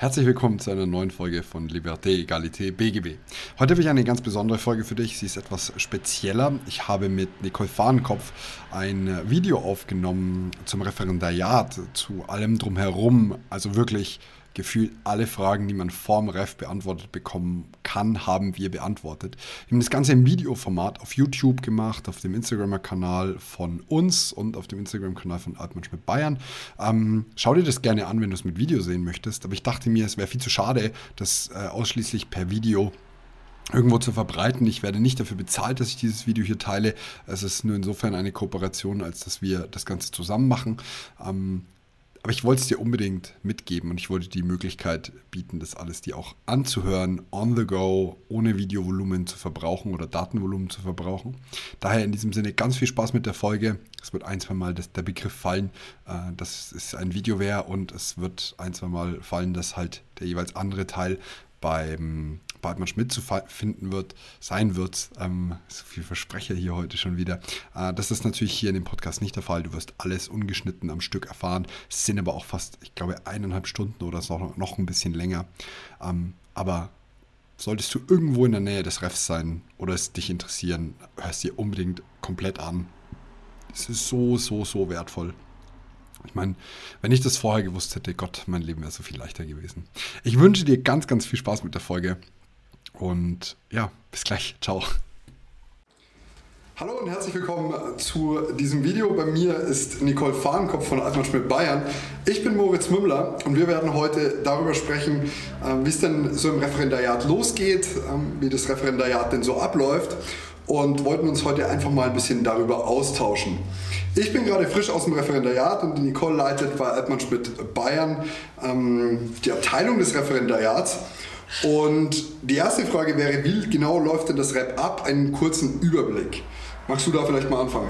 Herzlich willkommen zu einer neuen Folge von Liberté, Egalité, BGB. Heute habe ich eine ganz besondere Folge für dich. Sie ist etwas spezieller. Ich habe mit Nicole Fahnenkopf ein Video aufgenommen zum Referendariat, zu allem drumherum. Also wirklich gefühlt alle Fragen, die man vorm Ref beantwortet bekommen kann, haben wir beantwortet. Wir haben das Ganze im Videoformat auf YouTube gemacht, auf dem Instagram-Kanal von uns und auf dem Instagram-Kanal von Altmann Schmidt Bayern. Ähm, schau dir das gerne an, wenn du es mit Video sehen möchtest. Aber ich dachte mir, es wäre viel zu schade, das äh, ausschließlich per Video irgendwo zu verbreiten. Ich werde nicht dafür bezahlt, dass ich dieses Video hier teile. Es ist nur insofern eine Kooperation, als dass wir das Ganze zusammen machen. Ähm, aber ich wollte es dir unbedingt mitgeben und ich wollte die Möglichkeit bieten, das alles dir auch anzuhören, on the go, ohne Videovolumen zu verbrauchen oder Datenvolumen zu verbrauchen. Daher in diesem Sinne ganz viel Spaß mit der Folge. Es wird ein, zwei Mal das, der Begriff fallen, äh, dass es ein Video wäre und es wird ein, zwei Mal fallen, dass halt der jeweils andere Teil beim Bartmann Schmidt zu finden wird, sein wird. Ähm, so viel Versprecher hier heute schon wieder. Äh, das ist natürlich hier in dem Podcast nicht der Fall. Du wirst alles ungeschnitten am Stück erfahren. Es sind aber auch fast, ich glaube, eineinhalb Stunden oder so, noch ein bisschen länger. Ähm, aber solltest du irgendwo in der Nähe des Refs sein oder es dich interessieren, hörst dir unbedingt komplett an. Es ist so, so, so wertvoll. Ich meine, wenn ich das vorher gewusst hätte, Gott, mein Leben wäre so viel leichter gewesen. Ich wünsche dir ganz, ganz viel Spaß mit der Folge. Und ja, bis gleich. Ciao. Hallo und herzlich willkommen zu diesem Video. Bei mir ist Nicole Fahnenkopf von Altmann Schmidt Bayern. Ich bin Moritz Mümmler und wir werden heute darüber sprechen, ähm, wie es denn so im Referendariat losgeht, ähm, wie das Referendariat denn so abläuft und wollten uns heute einfach mal ein bisschen darüber austauschen. Ich bin gerade frisch aus dem Referendariat und Nicole leitet bei Altmann Schmidt Bayern ähm, die Abteilung des Referendariats. Und die erste Frage wäre, wie genau läuft denn das Rap ab? Einen kurzen Überblick. Magst du da vielleicht mal anfangen?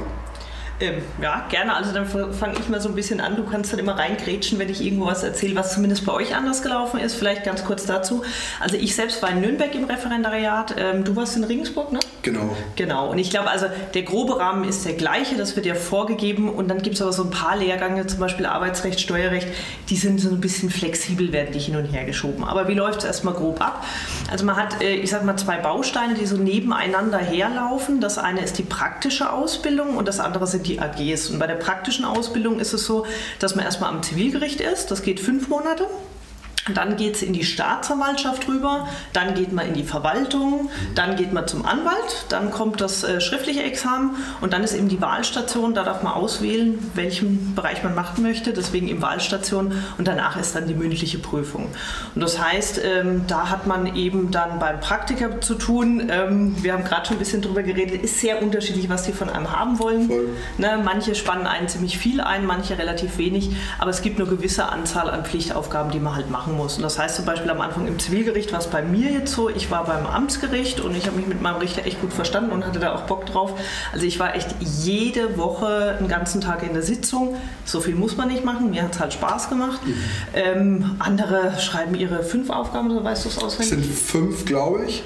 Ähm, ja, gerne. Also dann fange ich mal so ein bisschen an. Du kannst dann immer reingrätschen, wenn ich irgendwo was erzähle, was zumindest bei euch anders gelaufen ist. Vielleicht ganz kurz dazu. Also ich selbst war in Nürnberg im Referendariat. Ähm, du warst in Regensburg, ne? Genau. Genau. Und ich glaube, also der grobe Rahmen ist der gleiche. Das wird ja vorgegeben. Und dann gibt es aber so ein paar Lehrgänge, zum Beispiel Arbeitsrecht, Steuerrecht, die sind so ein bisschen flexibel, werden die hin und her geschoben. Aber wie läuft es erstmal grob ab? Also man hat, äh, ich sag mal, zwei Bausteine, die so nebeneinander herlaufen. Das eine ist die praktische Ausbildung und das andere sind die AGs. Und bei der praktischen Ausbildung ist es so, dass man erstmal am Zivilgericht ist. Das geht fünf Monate. Dann geht es in die Staatsanwaltschaft rüber, dann geht man in die Verwaltung, dann geht man zum Anwalt, dann kommt das äh, schriftliche Examen und dann ist eben die Wahlstation, da darf man auswählen, welchen Bereich man machen möchte, deswegen eben Wahlstation und danach ist dann die mündliche Prüfung. Und das heißt, ähm, da hat man eben dann beim Praktiker zu tun, ähm, wir haben gerade schon ein bisschen drüber geredet, ist sehr unterschiedlich, was die von einem haben wollen. Ne, manche spannen einen ziemlich viel ein, manche relativ wenig, aber es gibt eine gewisse Anzahl an Pflichtaufgaben, die man halt machen muss. Und das heißt zum Beispiel am Anfang im Zivilgericht war es bei mir jetzt so, ich war beim Amtsgericht und ich habe mich mit meinem Richter echt gut verstanden und hatte da auch Bock drauf. Also ich war echt jede Woche einen ganzen Tag in der Sitzung. So viel muss man nicht machen, mir hat es halt Spaß gemacht. Mhm. Ähm, andere schreiben ihre fünf Aufgaben, so weißt du es auswendig? Es sind fünf, glaube ich.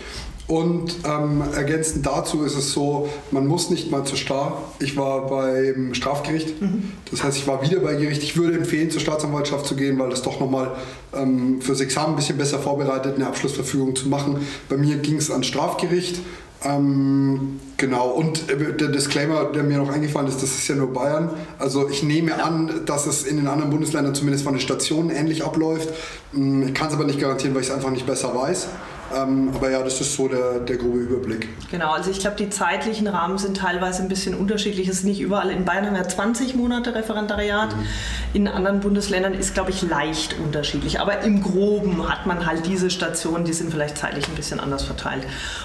Und ähm, ergänzend dazu ist es so, man muss nicht mal zur Star. Ich war beim Strafgericht, mhm. das heißt, ich war wieder bei Gericht. Ich würde empfehlen, zur Staatsanwaltschaft zu gehen, weil das doch nochmal ähm, fürs Examen ein bisschen besser vorbereitet, eine Abschlussverfügung zu machen. Bei mir ging es ans Strafgericht. Ähm, genau, und äh, der Disclaimer, der mir noch eingefallen ist, das ist ja nur Bayern. Also ich nehme an, dass es in den anderen Bundesländern zumindest von den Stationen ähnlich abläuft. Hm, ich kann es aber nicht garantieren, weil ich es einfach nicht besser weiß. Ähm, aber ja, das ist so der, der grobe Überblick. Genau, also ich glaube, die zeitlichen Rahmen sind teilweise ein bisschen unterschiedlich. Es ist nicht überall. In Bayern haben wir 20 Monate Referendariat. Mhm. In anderen Bundesländern ist, glaube ich, leicht unterschiedlich. Aber im Groben hat man halt diese Stationen, die sind vielleicht zeitlich ein bisschen anders verteilt.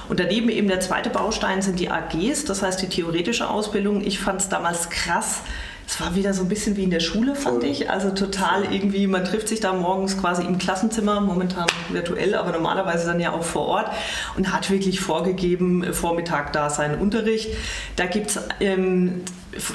Und daneben eben der zweite Baustein sind die AGs, das heißt die theoretische Ausbildung. Ich fand es damals krass, es war wieder so ein bisschen wie in der Schule, fand Voll. ich. Also total irgendwie, man trifft sich da morgens quasi im Klassenzimmer, momentan virtuell, aber normalerweise dann ja auch vor Ort und hat wirklich vorgegeben, Vormittag da seinen Unterricht. Da gibt es ähm,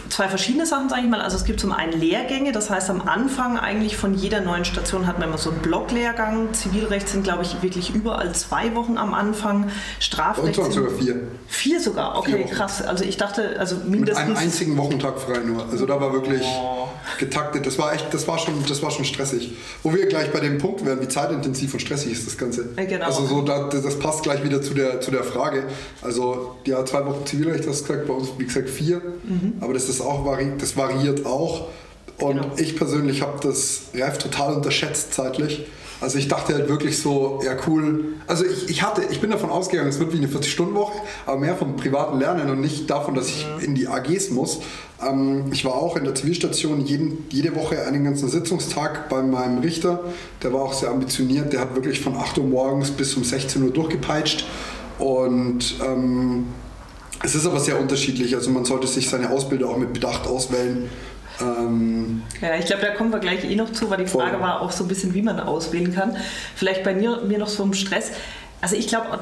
zwei verschiedene Sachen, sage ich mal. Also es gibt zum einen Lehrgänge, das heißt am Anfang eigentlich von jeder neuen Station hat man immer so einen Blocklehrgang. Zivilrecht sind, glaube ich, wirklich überall zwei Wochen am Anfang. Strafrecht Und sogar vier. Vier sogar, okay, vier krass. Also ich dachte, also mindestens... Mit einem einzigen Wochentag frei nur. Also da war wirklich oh. getaktet. Das war echt, das war schon, das war schon stressig. Wo wir gleich bei dem Punkt werden, wie zeitintensiv und stressig ist das Ganze. Genau. Also so, das passt gleich wieder zu der, zu der Frage. Also ja, zwei Wochen Zivilrecht, hast du gesagt, bei uns wie gesagt vier. Mhm. Aber das, ist auch vari das variiert auch. Und genau. ich persönlich habe das Reif total unterschätzt zeitlich. Also ich dachte halt wirklich so, ja cool. Also ich, ich hatte, ich bin davon ausgegangen, es wird wie eine 40-Stunden-Woche, aber mehr vom privaten Lernen und nicht davon, dass ich mhm. in die AGs muss. Ähm, ich war auch in der Zivilstation jeden, jede Woche einen ganzen Sitzungstag bei meinem Richter. Der war auch sehr ambitioniert. Der hat wirklich von 8 Uhr morgens bis um 16 Uhr durchgepeitscht. Und ähm, es ist aber sehr unterschiedlich. Also man sollte sich seine Ausbilder auch mit Bedacht auswählen. Ähm, ja, ich glaube, da kommen wir gleich eh noch zu, weil die Frage voll. war auch so ein bisschen, wie man auswählen kann. Vielleicht bei mir, mir noch so ein Stress. Also ich glaube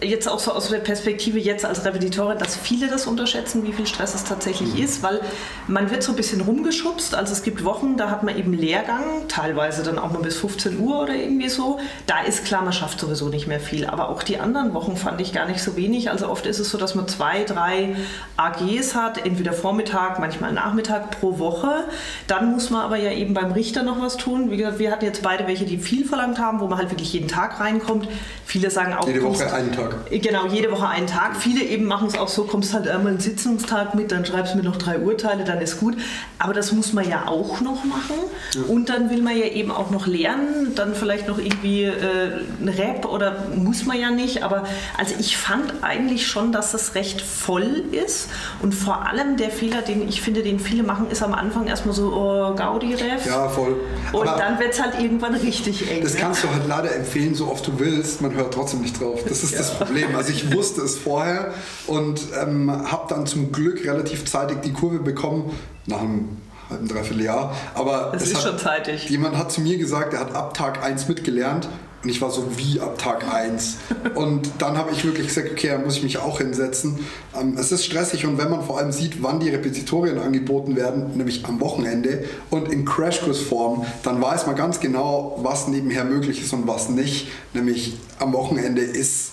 jetzt auch so aus der Perspektive jetzt als Repetitorin, dass viele das unterschätzen, wie viel Stress es tatsächlich mhm. ist, weil man wird so ein bisschen rumgeschubst. Also es gibt Wochen, da hat man eben Lehrgang, teilweise dann auch nur bis 15 Uhr oder irgendwie so. Da ist klar, man schafft sowieso nicht mehr viel. Aber auch die anderen Wochen fand ich gar nicht so wenig. Also oft ist es so, dass man zwei, drei AGs hat, entweder Vormittag, manchmal Nachmittag pro Woche. Dann muss man aber ja eben beim Richter noch was tun. Wie gesagt, wir hatten jetzt beide welche, die viel verlangt haben, wo man halt wirklich jeden Tag reinkommt. Viele sagen auch. Jede Woche einen Tag. Genau, jede Woche einen Tag. Viele eben machen es auch so, kommst halt einmal einen Sitzungstag mit, dann schreibst du mir noch drei Urteile, dann ist gut. Aber das muss man ja auch noch machen. Ja. Und dann will man ja eben auch noch lernen, dann vielleicht noch irgendwie äh, ein Rap oder muss man ja nicht. Aber also ich fand eigentlich schon, dass das recht voll ist. Und vor allem der Fehler, den ich finde, den viele machen, ist am Anfang erstmal so oh, Gaudi-Ref. Ja, voll. Und Aber dann wird es halt irgendwann richtig eng. Das ne? kannst du halt leider empfehlen, so oft du willst. Man hört trotzdem nicht drauf. Das ist ja. das Problem. Also ich wusste es vorher und ähm, habe dann zum Glück relativ zeitig die Kurve bekommen, nach einem halben, dreiviertel Jahr. Aber das ist hat, schon zeitig. Jemand hat zu mir gesagt, er hat ab Tag 1 mitgelernt und ich war so wie ab Tag 1. Und dann habe ich wirklich gesagt, okay, da muss ich mich auch hinsetzen. Ähm, es ist stressig und wenn man vor allem sieht, wann die Repetitorien angeboten werden, nämlich am Wochenende und in Crashkursform, dann weiß man ganz genau, was nebenher möglich ist und was nicht. Nämlich am Wochenende ist,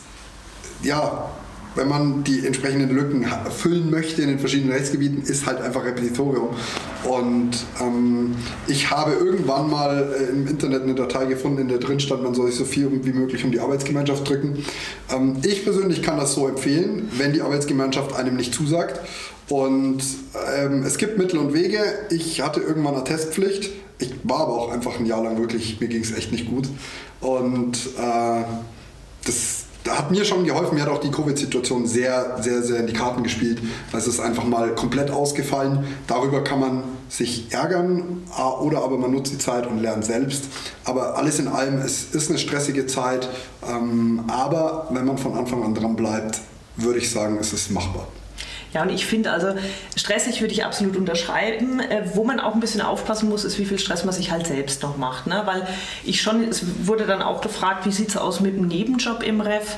ja, wenn man die entsprechenden Lücken füllen möchte in den verschiedenen Rechtsgebieten, ist halt einfach Repetitorium. Und ähm, ich habe irgendwann mal äh, im Internet eine Datei gefunden, in der drin stand, man soll sich so viel wie möglich um die Arbeitsgemeinschaft drücken. Ähm, ich persönlich kann das so empfehlen, wenn die Arbeitsgemeinschaft einem nicht zusagt. Und ähm, es gibt Mittel und Wege. Ich hatte irgendwann eine Testpflicht. Ich war aber auch einfach ein Jahr lang wirklich, mir ging es echt nicht gut. Und äh, das hat mir schon geholfen. Mir hat auch die Covid-Situation sehr, sehr, sehr in die Karten gespielt. Es ist einfach mal komplett ausgefallen. Darüber kann man sich ärgern oder aber man nutzt die Zeit und lernt selbst. Aber alles in allem, es ist eine stressige Zeit. Ähm, aber wenn man von Anfang an dran bleibt, würde ich sagen, es ist machbar. Ja, und ich finde also, stressig würde ich absolut unterschreiben. Äh, wo man auch ein bisschen aufpassen muss, ist, wie viel Stress man sich halt selbst noch macht. Ne? Weil ich schon, es wurde dann auch gefragt, wie sieht es aus mit dem Nebenjob im Ref?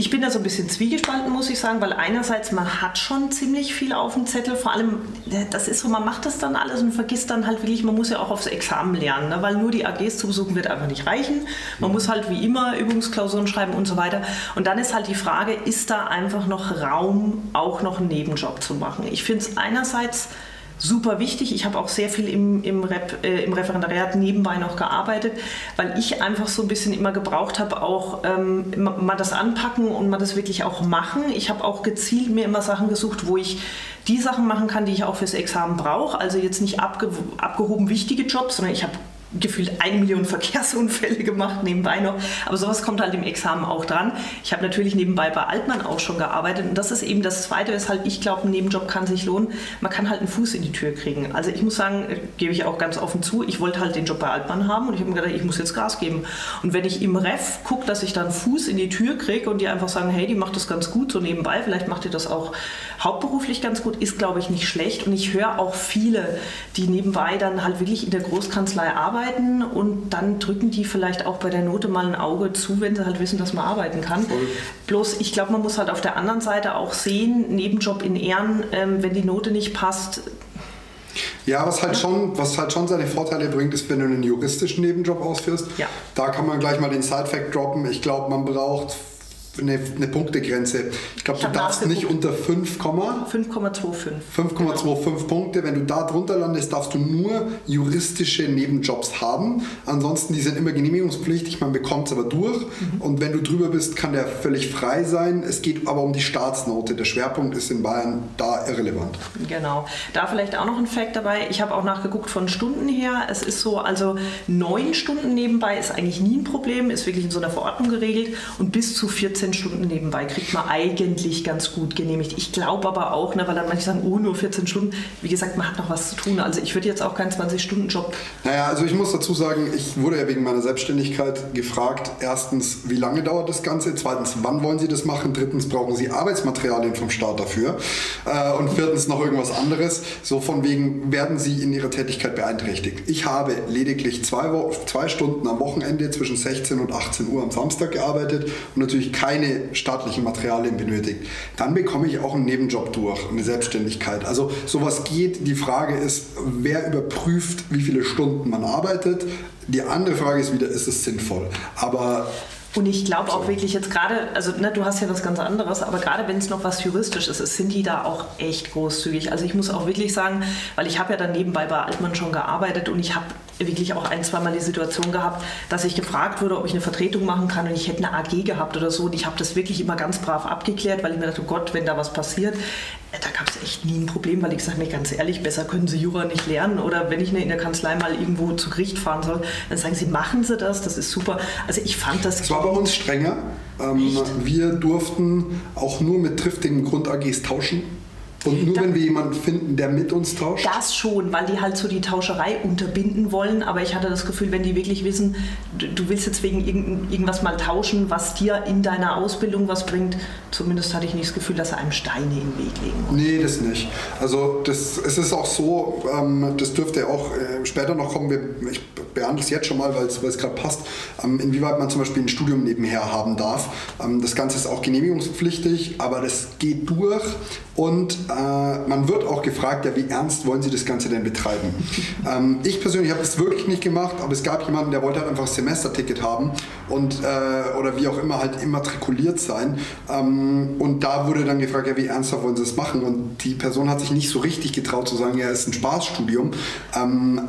Ich bin da so ein bisschen zwiegespalten, muss ich sagen, weil einerseits man hat schon ziemlich viel auf dem Zettel, vor allem, das ist so, man macht das dann alles und vergisst dann halt wirklich, man muss ja auch aufs Examen lernen, ne? weil nur die AGs zu besuchen wird einfach nicht reichen. Man muss halt wie immer Übungsklausuren schreiben und so weiter. Und dann ist halt die Frage, ist da einfach noch Raum, auch noch einen Nebenjob zu machen? Ich finde es einerseits super wichtig. Ich habe auch sehr viel im, im, Rep, äh, im Referendariat nebenbei noch gearbeitet, weil ich einfach so ein bisschen immer gebraucht habe, auch ähm, mal das anpacken und mal das wirklich auch machen. Ich habe auch gezielt mir immer Sachen gesucht, wo ich die Sachen machen kann, die ich auch fürs Examen brauche. Also jetzt nicht abge abgehoben wichtige Jobs, sondern ich habe gefühlt eine Million Verkehrsunfälle gemacht nebenbei noch. Aber sowas kommt halt im Examen auch dran. Ich habe natürlich nebenbei bei Altmann auch schon gearbeitet und das ist eben das Zweite, weshalb ich glaube, ein Nebenjob kann sich lohnen. Man kann halt einen Fuß in die Tür kriegen. Also ich muss sagen, äh, gebe ich auch ganz offen zu, ich wollte halt den Job bei Altmann haben und ich habe mir gedacht, ich muss jetzt Gas geben. Und wenn ich im Ref gucke, dass ich dann Fuß in die Tür kriege und die einfach sagen, hey, die macht das ganz gut so nebenbei, vielleicht macht ihr das auch hauptberuflich ganz gut, ist glaube ich nicht schlecht und ich höre auch viele, die nebenbei dann halt wirklich in der Großkanzlei arbeiten und dann drücken die vielleicht auch bei der Note mal ein Auge zu, wenn sie halt wissen, dass man arbeiten kann. Voll. Bloß ich glaube, man muss halt auf der anderen Seite auch sehen, Nebenjob in Ehren, ähm, wenn die Note nicht passt, ja, was halt, schon, was halt schon seine Vorteile bringt, ist, wenn du einen juristischen Nebenjob ausführst. Ja. Da kann man gleich mal den Side-Fact droppen. Ich glaube, man braucht eine, eine Punktegrenze. Ich glaube, du darfst nicht unter 5, 5,25. 5,25 Punkte. Wenn du da drunter landest, darfst du nur juristische Nebenjobs haben. Ansonsten, die sind immer genehmigungspflichtig, man bekommt es aber durch. Mhm. Und wenn du drüber bist, kann der völlig frei sein. Es geht aber um die Staatsnote. Der Schwerpunkt ist in Bayern da irrelevant. Genau. Da vielleicht auch noch ein Fact dabei. Ich habe auch nachgeguckt von Stunden her. Es ist so, also neun Stunden nebenbei ist eigentlich nie ein Problem, ist wirklich in so einer Verordnung geregelt. Und bis zu 14 14 Stunden nebenbei kriegt man eigentlich ganz gut genehmigt. Ich glaube aber auch, ne, weil dann manche sagen, oh, nur 14 Stunden. Wie gesagt, man hat noch was zu tun. Also ich würde jetzt auch keinen 20-Stunden-Job. Naja, also ich muss dazu sagen, ich wurde ja wegen meiner Selbstständigkeit gefragt, erstens, wie lange dauert das Ganze? Zweitens, wann wollen Sie das machen? Drittens, brauchen Sie Arbeitsmaterialien vom Staat dafür? Äh, und viertens, noch irgendwas anderes. So von wegen, werden Sie in Ihrer Tätigkeit beeinträchtigt? Ich habe lediglich zwei, zwei Stunden am Wochenende zwischen 16 und 18 Uhr am Samstag gearbeitet und natürlich keine keine staatlichen Materialien benötigt, dann bekomme ich auch einen Nebenjob durch, eine Selbstständigkeit. Also sowas geht. Die Frage ist, wer überprüft, wie viele Stunden man arbeitet. Die andere Frage ist wieder, ist es sinnvoll? Aber und ich glaube auch wirklich jetzt gerade, also ne, du hast ja was ganz anderes, aber gerade wenn es noch was Juristisches ist, sind die da auch echt großzügig. Also ich muss auch wirklich sagen, weil ich habe ja dann nebenbei bei Altmann schon gearbeitet und ich habe wirklich auch ein, zweimal die Situation gehabt, dass ich gefragt wurde, ob ich eine Vertretung machen kann und ich hätte eine AG gehabt oder so. Und ich habe das wirklich immer ganz brav abgeklärt, weil ich mir dachte, oh Gott, wenn da was passiert, äh, da gab es echt nie ein Problem, weil ich sage mir ganz ehrlich, besser können Sie Jura nicht lernen. Oder wenn ich in der Kanzlei mal irgendwo zu Gericht fahren soll, dann sagen Sie, machen Sie das, das ist super. Also ich fand das... Es war bei uns strenger. Ähm, wir durften auch nur mit triftigen Grund-AGs tauschen. Und nur da, wenn wir jemanden finden, der mit uns tauscht? Das schon, weil die halt so die Tauscherei unterbinden wollen. Aber ich hatte das Gefühl, wenn die wirklich wissen, du, willst jetzt wegen irgend, irgendwas mal tauschen, was dir in deiner Ausbildung was bringt, zumindest hatte ich nicht das Gefühl, dass er einem Steine im Weg legen wollen. Nee, das nicht. Also das, es ist auch so, ähm, das dürfte auch äh, später noch kommen. Wir, ich behandle es jetzt schon mal, weil es gerade passt, ähm, inwieweit man zum Beispiel ein Studium nebenher haben darf. Ähm, das Ganze ist auch genehmigungspflichtig, aber das geht durch und äh, man wird auch gefragt, ja, wie ernst wollen Sie das Ganze denn betreiben? ähm, ich persönlich habe das wirklich nicht gemacht, aber es gab jemanden, der wollte halt einfach ein Semesterticket haben und, äh, oder wie auch immer halt immatrikuliert sein. Ähm, und da wurde dann gefragt, ja, wie ernsthaft wollen Sie das machen? Und die Person hat sich nicht so richtig getraut zu sagen, ja, es ist ein Spaßstudium. Ähm,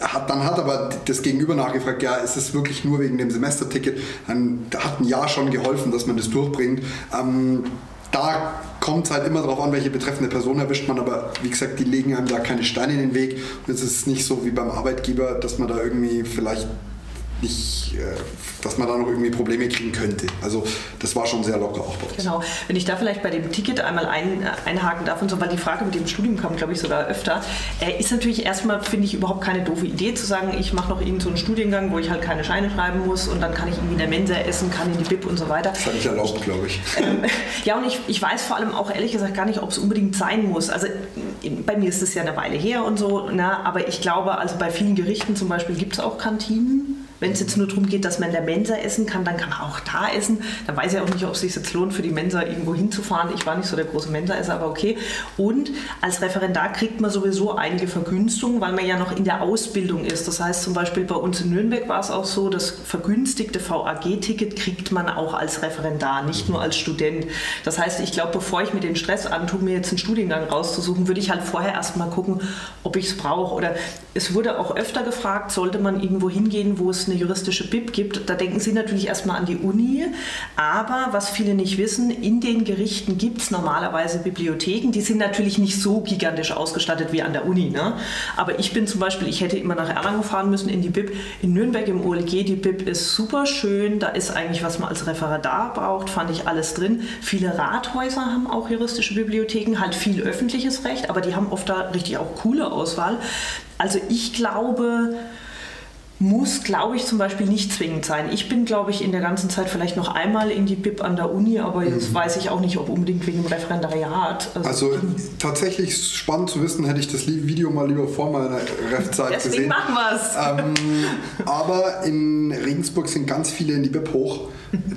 hat, dann hat aber das Gegenüber nachgefragt, ja, ist es wirklich nur wegen dem Semesterticket? Dann hat ein Jahr schon geholfen, dass man das durchbringt. Ähm, da kommt es halt immer darauf an, welche betreffende Person erwischt man, aber wie gesagt, die legen einem da keine Steine in den Weg. Und es ist nicht so wie beim Arbeitgeber, dass man da irgendwie vielleicht nicht, äh, dass man da noch irgendwie Probleme kriegen könnte. Also das war schon sehr locker auch bei uns. Genau. Wenn ich da vielleicht bei dem Ticket einmal ein, äh, einhaken darf und so, weil die Frage mit dem Studium kam, glaube ich, sogar öfter, äh, ist natürlich erstmal, finde ich, überhaupt keine doofe Idee zu sagen, ich mache noch irgendeinen so einen Studiengang, wo ich halt keine Scheine schreiben muss und dann kann ich irgendwie in der Mensa essen, kann in die Bib und so weiter. Das hat ich erlaubt, glaube ich. Ähm, ja, und ich, ich weiß vor allem auch ehrlich gesagt gar nicht, ob es unbedingt sein muss. Also bei mir ist es ja eine Weile her und so, na, aber ich glaube, also bei vielen Gerichten zum Beispiel gibt es auch Kantinen wenn es jetzt nur darum geht, dass man in der Mensa essen kann, dann kann man auch da essen. Da weiß ich auch nicht, ob es sich jetzt lohnt, für die Mensa irgendwo hinzufahren. Ich war nicht so der große Mensaesser, aber okay. Und als Referendar kriegt man sowieso einige Vergünstigungen, weil man ja noch in der Ausbildung ist. Das heißt zum Beispiel bei uns in Nürnberg war es auch so, das vergünstigte VAG-Ticket kriegt man auch als Referendar, nicht nur als Student. Das heißt, ich glaube, bevor ich mir den Stress antue, mir jetzt einen Studiengang rauszusuchen, würde ich halt vorher erstmal gucken, ob ich es brauche. Oder es wurde auch öfter gefragt, sollte man irgendwo hingehen, wo es eine eine juristische BIP gibt, da denken Sie natürlich erstmal an die Uni. Aber was viele nicht wissen, in den Gerichten gibt es normalerweise Bibliotheken. Die sind natürlich nicht so gigantisch ausgestattet wie an der Uni. Ne? Aber ich bin zum Beispiel, ich hätte immer nach Erlangen fahren müssen in die BIP. In Nürnberg im OLG, die BIP ist super schön. Da ist eigentlich, was man als Referendar braucht, fand ich alles drin. Viele Rathäuser haben auch juristische Bibliotheken, halt viel öffentliches Recht, aber die haben oft da richtig auch coole Auswahl. Also ich glaube, muss, glaube ich, zum Beispiel nicht zwingend sein. Ich bin, glaube ich, in der ganzen Zeit vielleicht noch einmal in die BIP an der Uni, aber jetzt mhm. weiß ich auch nicht, ob unbedingt wegen dem Referendariat. Also, also tatsächlich spannend zu wissen, hätte ich das Video mal lieber vor meiner Refzeit gesehen. Deswegen machen wir es. Ähm, aber in Regensburg sind ganz viele in die BIP hoch.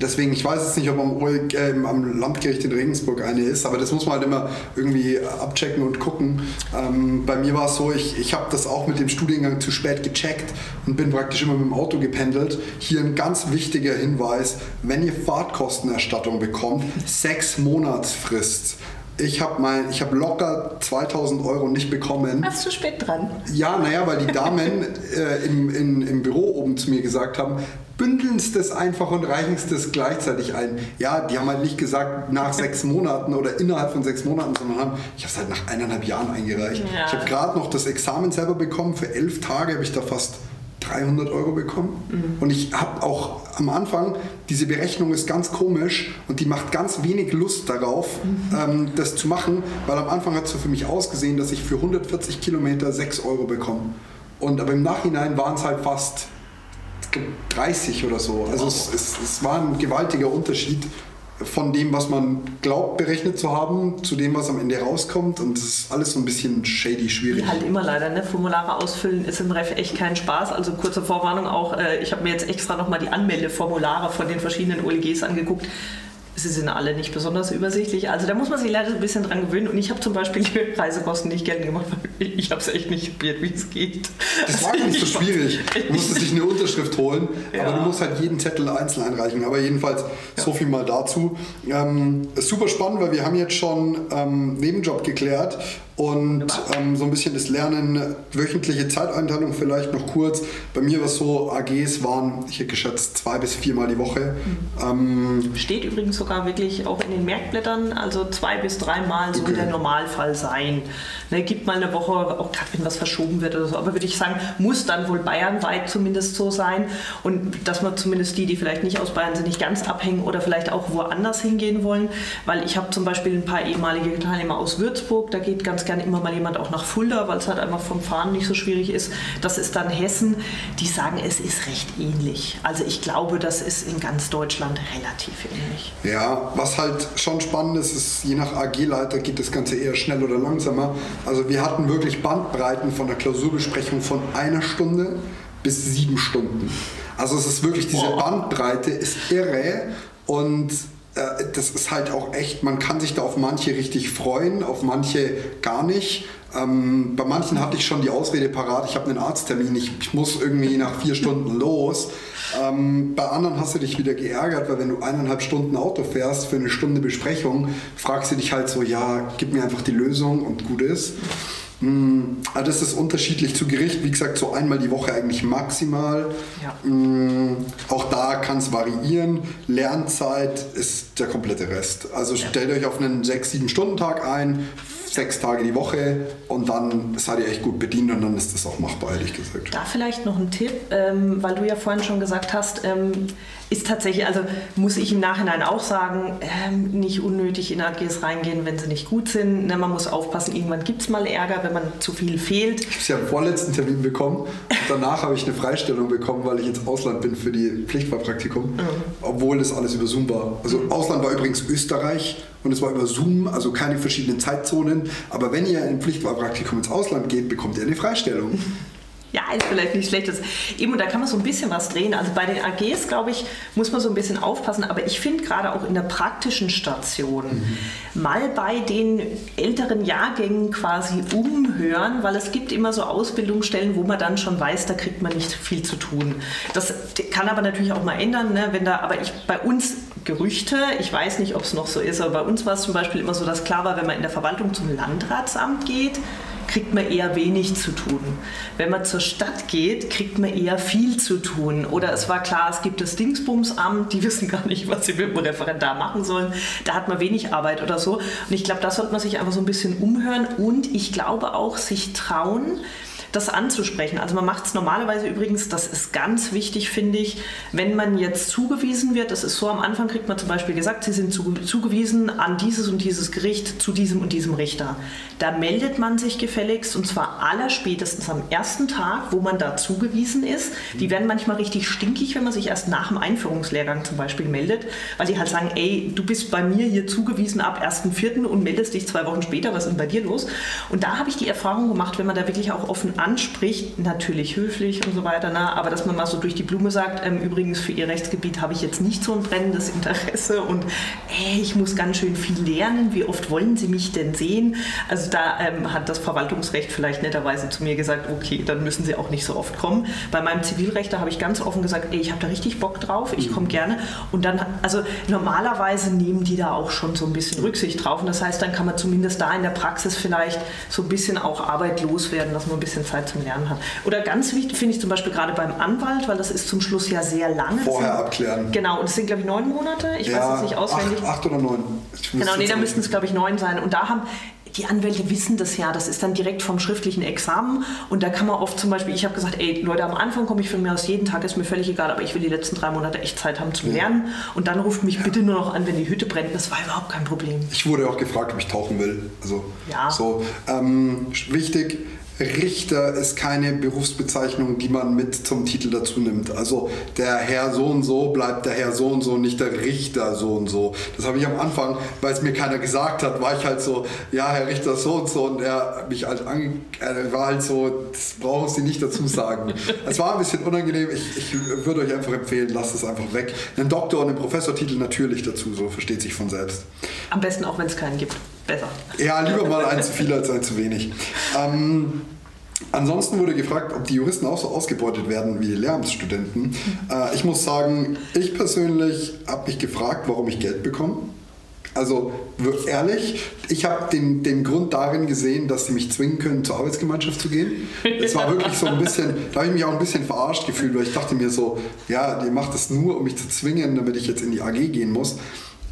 Deswegen, ich weiß jetzt nicht, ob am, äh, am Landgericht in Regensburg eine ist, aber das muss man halt immer irgendwie abchecken und gucken. Ähm, bei mir war es so, ich, ich habe das auch mit dem Studiengang zu spät gecheckt und bin praktisch immer mit dem Auto gependelt. Hier ein ganz wichtiger Hinweis, wenn ihr Fahrtkostenerstattung bekommt, sechs Monatsfrist. Ich habe hab locker 2000 Euro nicht bekommen. Warst du spät dran? Ja, naja, weil die Damen äh, im, in, im Büro oben zu mir gesagt haben, bündeln es das einfach und reichen es das gleichzeitig ein. Ja, die haben halt nicht gesagt nach sechs Monaten oder innerhalb von sechs Monaten, sondern haben, ich habe es halt nach eineinhalb Jahren eingereicht. Ja. Ich habe gerade noch das Examen selber bekommen. Für elf Tage habe ich da fast 300 Euro bekommen. Mhm. Und ich habe auch am Anfang, diese Berechnung ist ganz komisch und die macht ganz wenig Lust darauf, mhm. ähm, das zu machen, weil am Anfang hat es so für mich ausgesehen, dass ich für 140 Kilometer 6 Euro bekomme. Und aber im Nachhinein waren es halt fast 30 oder so. Also wow. es, es, es war ein gewaltiger Unterschied von dem, was man glaubt, berechnet zu haben, zu dem, was am Ende rauskommt. Und das ist alles so ein bisschen shady, schwierig. Wie halt immer leider, ne? Formulare ausfüllen ist im Ref echt kein Spaß. Also kurze Vorwarnung auch, äh, ich habe mir jetzt extra nochmal die Anmeldeformulare von den verschiedenen OLGs angeguckt sie sind alle nicht besonders übersichtlich. Also da muss man sich leider ein bisschen dran gewöhnen. Und ich habe zum Beispiel die Reisekosten nicht geltend gemacht, weil ich habe es echt nicht probiert, wie es geht. Das war gar nicht so schwierig. Du musstest dich eine Unterschrift holen, ja. aber du musst halt jeden Zettel einzeln einreichen. Aber jedenfalls ja. so viel mal dazu. Ähm, ist super spannend, weil wir haben jetzt schon ähm, Nebenjob geklärt und ähm, so ein bisschen das Lernen, wöchentliche Zeiteinteilung vielleicht noch kurz. Bei mir war es so, AGs waren, ich hätte geschätzt, zwei bis viermal die Woche. Mhm. Ähm, Steht übrigens sogar wirklich auch in den Merkblättern, also zwei bis dreimal soll okay. der Normalfall sein. Ne, gibt mal eine Woche, auch gerade wenn was verschoben wird oder so, aber würde ich sagen, muss dann wohl bayernweit zumindest so sein und dass man zumindest die, die vielleicht nicht aus Bayern sind, nicht ganz abhängen oder vielleicht auch woanders hingehen wollen, weil ich habe zum Beispiel ein paar ehemalige Teilnehmer aus Würzburg, da geht ganz gerne immer mal jemand auch nach Fulda, weil es halt einfach vom Fahren nicht so schwierig ist. Das ist dann Hessen. Die sagen, es ist recht ähnlich. Also ich glaube, das ist in ganz Deutschland relativ ähnlich. Ja, was halt schon spannend ist, ist, je nach AG-Leiter geht das Ganze eher schnell oder langsamer. Also wir hatten wirklich Bandbreiten von der Klausurbesprechung von einer Stunde bis sieben Stunden. Also es ist wirklich, diese Bandbreite ist irre und das ist halt auch echt, man kann sich da auf manche richtig freuen, auf manche gar nicht. Ähm, bei manchen hatte ich schon die Ausrede parat, ich habe einen Arzttermin, ich, ich, muss irgendwie nach vier Stunden los. Ähm, bei anderen hast du dich wieder geärgert, weil wenn du eineinhalb Stunden Auto fährst für eine Stunde Besprechung, fragst du dich halt so, ja, gib mir einfach die Lösung und gut ist. Mm, also das ist unterschiedlich zu Gericht. Wie gesagt, so einmal die Woche eigentlich maximal. Ja. Mm, auch da kann es variieren. Lernzeit ist der komplette Rest. Also stellt euch auf einen 6-7-Stunden-Tag ein, sechs Tage die Woche und dann seid ihr echt gut bedient und dann ist das auch machbar, ehrlich gesagt. Da vielleicht noch ein Tipp, ähm, weil du ja vorhin schon gesagt hast, ähm, ist tatsächlich, also muss ich im Nachhinein auch sagen, ähm, nicht unnötig in AGs reingehen, wenn sie nicht gut sind. Ne, man muss aufpassen, irgendwann gibt es mal Ärger, wenn man zu viel fehlt. Ich habe es ja am vorletzten Termin bekommen und danach habe ich eine Freistellung bekommen, weil ich ins Ausland bin für die Pflichtfahrpraktikum, mhm. obwohl das alles über Zoom war. Also mhm. Ausland war übrigens Österreich und es war über Zoom, also keine verschiedenen Zeitzonen. Aber wenn ihr in Pflichtfahrpraktikum ins Ausland geht, bekommt ihr eine Freistellung. Ja, ist vielleicht nicht schlecht. Eben, und da kann man so ein bisschen was drehen. Also bei den AGs, glaube ich, muss man so ein bisschen aufpassen. Aber ich finde gerade auch in der praktischen Station mhm. mal bei den älteren Jahrgängen quasi umhören, weil es gibt immer so Ausbildungsstellen, wo man dann schon weiß, da kriegt man nicht viel zu tun. Das kann aber natürlich auch mal ändern, ne? wenn da, aber ich bei uns Gerüchte, ich weiß nicht, ob es noch so ist, aber bei uns war es zum Beispiel immer so, dass klar war, wenn man in der Verwaltung zum Landratsamt geht, kriegt man eher wenig zu tun. Wenn man zur Stadt geht, kriegt man eher viel zu tun. Oder es war klar, es gibt das Dingsbumsamt, die wissen gar nicht, was sie mit dem Referendar machen sollen. Da hat man wenig Arbeit oder so. Und ich glaube, da sollte man sich einfach so ein bisschen umhören und ich glaube auch sich trauen, das anzusprechen. Also man macht es normalerweise übrigens, das ist ganz wichtig, finde ich, wenn man jetzt zugewiesen wird, das ist so, am Anfang kriegt man zum Beispiel gesagt, Sie sind zu, zugewiesen an dieses und dieses Gericht zu diesem und diesem Richter. Da meldet man sich gefälligst und zwar allerspätestens am ersten Tag, wo man da zugewiesen ist. Die werden manchmal richtig stinkig, wenn man sich erst nach dem Einführungslehrgang zum Beispiel meldet, weil die halt sagen, ey, du bist bei mir hier zugewiesen ab 1.4. und meldest dich zwei Wochen später, was ist denn bei dir los? Und da habe ich die Erfahrung gemacht, wenn man da wirklich auch offen anspricht, natürlich höflich und so weiter, na, aber dass man mal so durch die Blume sagt, ähm, übrigens für Ihr Rechtsgebiet habe ich jetzt nicht so ein brennendes Interesse und ey, ich muss ganz schön viel lernen, wie oft wollen Sie mich denn sehen? Also da ähm, hat das Verwaltungsrecht vielleicht netterweise zu mir gesagt, okay, dann müssen Sie auch nicht so oft kommen. Bei meinem Zivilrecht, da habe ich ganz offen gesagt, ey, ich habe da richtig Bock drauf, ich komme gerne. Und dann, also normalerweise nehmen die da auch schon so ein bisschen Rücksicht drauf. Und das heißt, dann kann man zumindest da in der Praxis vielleicht so ein bisschen auch arbeitlos werden, dass man ein bisschen Zeit zum Lernen hat. Oder ganz wichtig finde ich zum Beispiel gerade beim Anwalt, weil das ist zum Schluss ja sehr lange. Vorher sind, abklären. Genau, und es sind, glaube ich, neun Monate. Ich ja, weiß es nicht auswendig. Acht, acht oder neun. Genau, nee, da müssten es, glaube ich, neun sein. Und da haben, die Anwälte wissen das ja, das ist dann direkt vom schriftlichen Examen und da kann man oft zum Beispiel, ich habe gesagt, ey Leute, am Anfang komme ich von mir aus jeden Tag, ist mir völlig egal, aber ich will die letzten drei Monate echt Zeit haben zum Lernen und dann ruft mich ja. bitte nur noch an, wenn die Hütte brennt, das war überhaupt kein Problem. Ich wurde auch gefragt, ob ich tauchen will, also ja. so, ähm, wichtig, Richter ist keine Berufsbezeichnung, die man mit zum Titel dazu nimmt. Also der Herr so und so bleibt der Herr so und so, nicht der Richter so und so. Das habe ich am Anfang, weil es mir keiner gesagt hat, war ich halt so, ja, Herr Richter so und so und er mich halt ange er war halt so, das brauchen Sie nicht dazu sagen. Es war ein bisschen unangenehm. Ich, ich würde euch einfach empfehlen, lasst es einfach weg. Einen Doktor- und einen Professortitel natürlich dazu, so versteht sich von selbst. Am besten auch, wenn es keinen gibt. Besser. Ja, lieber mal ein zu viel als ein zu wenig. Ähm, Ansonsten wurde gefragt, ob die Juristen auch so ausgebeutet werden wie die Lehramtsstudenten. Äh, ich muss sagen, ich persönlich habe mich gefragt, warum ich Geld bekomme. Also ehrlich, ich habe den, den Grund darin gesehen, dass sie mich zwingen können, zur Arbeitsgemeinschaft zu gehen. Es war wirklich so ein bisschen, da habe ich mich auch ein bisschen verarscht gefühlt, weil ich dachte mir so, ja, die macht das nur, um mich zu zwingen, damit ich jetzt in die AG gehen muss.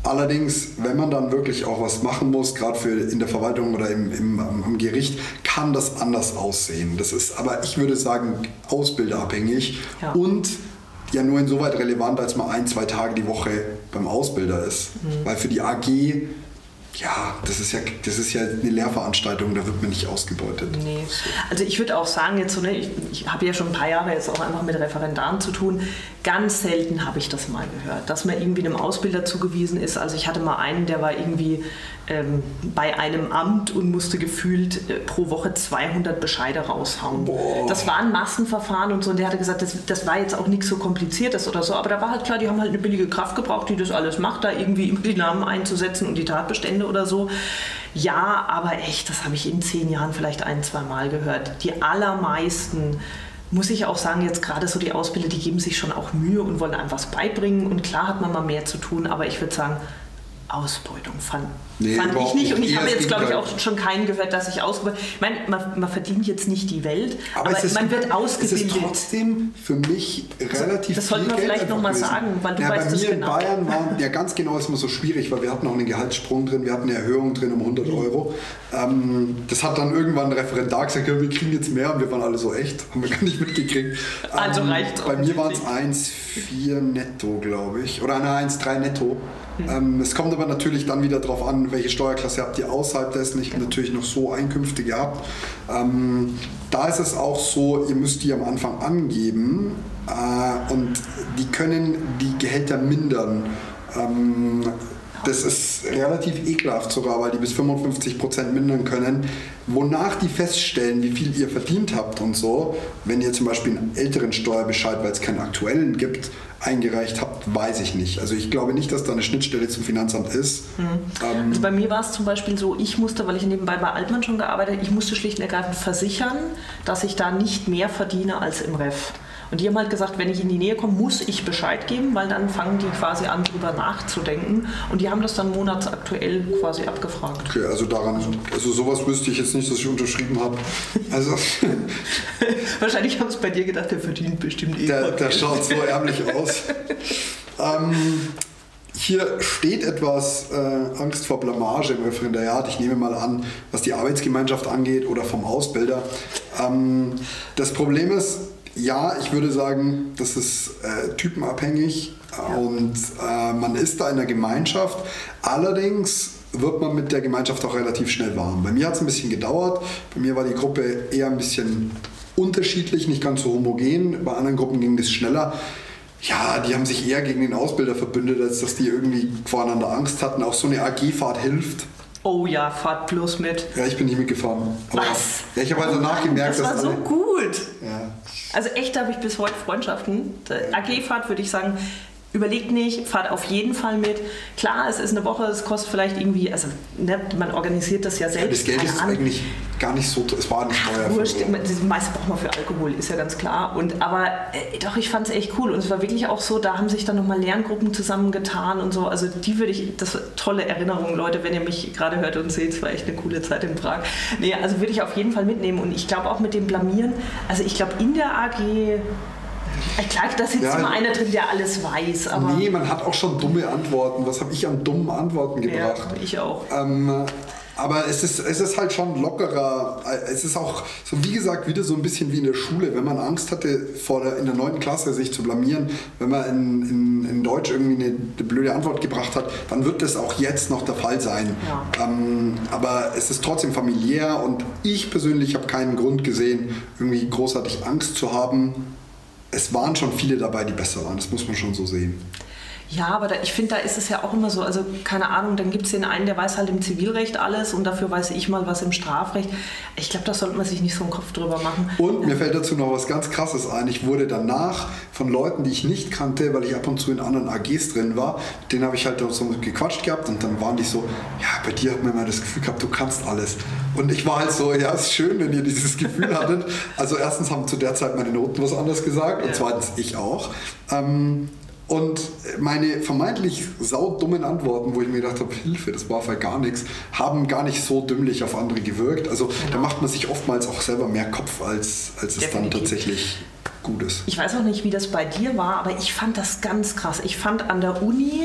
Allerdings, wenn man dann wirklich auch was machen muss, gerade für in der Verwaltung oder im, im, am Gericht, kann das anders aussehen. Das ist aber, ich würde sagen, ausbilderabhängig ja. und ja nur insoweit relevant, als man ein, zwei Tage die Woche beim Ausbilder ist. Mhm. Weil für die AG ja, das ist ja, das ist ja eine Lehrveranstaltung, da wird man nicht ausgebeutet. Nee. Also ich würde auch sagen, jetzt so, ne, ich, ich habe ja schon ein paar Jahre jetzt auch einfach mit Referendaren zu tun. Ganz selten habe ich das mal gehört, dass man irgendwie einem Ausbilder zugewiesen ist. Also ich hatte mal einen, der war irgendwie ähm, bei einem Amt und musste gefühlt äh, pro Woche 200 Bescheide raushauen. Boah. Das war ein Massenverfahren und so. Und der hatte gesagt, das, das war jetzt auch nichts so Kompliziertes oder so. Aber da war halt klar, die haben halt eine billige Kraft gebraucht, die das alles macht, da irgendwie die Namen einzusetzen und die Tatbestände oder so. Ja, aber echt, das habe ich in zehn Jahren vielleicht ein, zwei Mal gehört. Die allermeisten muss ich auch sagen, jetzt gerade so die Ausbilder, die geben sich schon auch Mühe und wollen einem was beibringen. Und klar hat man mal mehr zu tun, aber ich würde sagen, Ausbeutung fand, nee, fand ich nicht. Und ich habe jetzt, glaube ich, auch schon keinen gehört, dass ich ausgebeutet Ich meine, man, man, verdient jetzt nicht die Welt, aber, aber man wird ausgebildet. Es ist trotzdem für mich relativ Das sollten wir vielleicht nochmal sagen, weil du ja, weißt bei mir genau. in Bayern war, ja ganz genau ist immer so schwierig, weil wir hatten auch einen Gehaltssprung drin, wir hatten eine Erhöhung drin um 100 Euro. Ähm, das hat dann irgendwann ein Referendar gesagt, ja, wir kriegen jetzt mehr und wir waren alle so echt, haben wir gar nicht mitgekriegt. Also ähm, reicht Bei mir waren es 1,4 netto, glaube ich, oder eine 1,3 netto. Ähm, es kommt aber natürlich dann wieder darauf an, welche Steuerklasse habt ihr außerhalb dessen. Ich habe natürlich noch so Einkünfte gehabt. Ähm, da ist es auch so, ihr müsst die am Anfang angeben äh, und die können die Gehälter mindern. Ähm, das ist relativ ekelhaft sogar, weil die bis 55 Prozent mindern können. Wonach die feststellen, wie viel ihr verdient habt und so, wenn ihr zum Beispiel einen älteren Steuerbescheid, weil es keinen aktuellen gibt, eingereicht habt, weiß ich nicht. Also ich glaube nicht, dass da eine Schnittstelle zum Finanzamt ist. Mhm. Ähm also bei mir war es zum Beispiel so, ich musste, weil ich nebenbei bei Altmann schon gearbeitet habe, ich musste schlicht und ergreifend versichern, dass ich da nicht mehr verdiene als im Ref. Und die haben halt gesagt, wenn ich in die Nähe komme, muss ich Bescheid geben, weil dann fangen die quasi an, drüber nachzudenken. Und die haben das dann monatsaktuell quasi abgefragt. Okay, also daran, also sowas wüsste ich jetzt nicht, dass ich unterschrieben habe. Also Wahrscheinlich haben es bei dir gedacht, der verdient bestimmt eh. Der, der schaut so ärmlich aus. ähm, hier steht etwas äh, Angst vor Blamage im Referendariat. Ich nehme mal an, was die Arbeitsgemeinschaft angeht oder vom Ausbilder. Ähm, das Problem ist, ja, ich würde sagen, das ist äh, typenabhängig ja. und äh, man ist da in der Gemeinschaft. Allerdings wird man mit der Gemeinschaft auch relativ schnell warm. Bei mir hat es ein bisschen gedauert. Bei mir war die Gruppe eher ein bisschen unterschiedlich, nicht ganz so homogen. Bei anderen Gruppen ging es schneller. Ja, die haben sich eher gegen den Ausbilder verbündet, als dass die irgendwie voreinander Angst hatten. Auch so eine AG-Fahrt hilft. Oh ja, fahrt bloß mit. Ja, ich bin nicht mitgefahren. Aber Was? Ja, ich habe halt danach oh gemerkt, das war dass so gut. Ja. Also echt, da habe ich bis heute Freundschaften. AG-Fahrt würde ich sagen, überlegt nicht, fahrt auf jeden Fall mit. Klar, es ist eine Woche, es kostet vielleicht irgendwie, also ne, man organisiert das ja selbst. Das Geld ist eigentlich gar nicht so, es war nicht teuer. Wurscht, das meiste braucht man für Alkohol, ist ja ganz klar. Und, aber äh, doch, ich fand es echt cool. Und es war wirklich auch so, da haben sich dann nochmal Lerngruppen zusammengetan und so. Also die würde ich, das tolle Erinnerung, Leute, wenn ihr mich gerade hört und seht, es war echt eine coole Zeit in Prag. Nee, also würde ich auf jeden Fall mitnehmen. Und ich glaube auch mit dem Blamieren, also ich glaube in der AG Klar, da sitzt ja, immer einer drin, der alles weiß. Aber nee, man hat auch schon dumme Antworten. Was habe ich an dummen Antworten gebracht? Ja, ich auch. Ähm, aber es ist, es ist halt schon lockerer. Es ist auch, so wie gesagt, wieder so ein bisschen wie in der Schule. Wenn man Angst hatte, vor der, in der 9. Klasse sich zu blamieren, wenn man in, in, in Deutsch irgendwie eine, eine, blöde Antwort gebracht hat, dann wird das auch jetzt noch der Fall sein. Ja. Ähm, aber es ist trotzdem familiär und ich persönlich habe keinen Grund gesehen, irgendwie großartig Angst zu haben es waren schon viele dabei, die besser waren. Das muss man schon so sehen. Ja, aber da, ich finde, da ist es ja auch immer so, also keine Ahnung, dann gibt es den einen, der weiß halt im Zivilrecht alles und dafür weiß ich mal was im Strafrecht. Ich glaube, da sollte man sich nicht so einen Kopf drüber machen. Und ja. mir fällt dazu noch was ganz Krasses ein. Ich wurde danach von Leuten, die ich nicht kannte, weil ich ab und zu in anderen AGs drin war, denen habe ich halt so gequatscht gehabt und dann waren die so, ja, bei dir hat man immer das Gefühl gehabt, du kannst alles. Und ich war halt so, ja, ist schön, wenn ihr dieses Gefühl hattet. Also erstens haben zu der Zeit meine Noten was anderes gesagt und zweitens ich auch. Ähm, und meine vermeintlich saudummen Antworten, wo ich mir gedacht habe, Hilfe, das war für gar nichts, haben gar nicht so dümmlich auf andere gewirkt. Also genau. da macht man sich oftmals auch selber mehr Kopf, als, als es dann tatsächlich gut ist. Ich weiß auch nicht, wie das bei dir war, aber ich fand das ganz krass. Ich fand an der Uni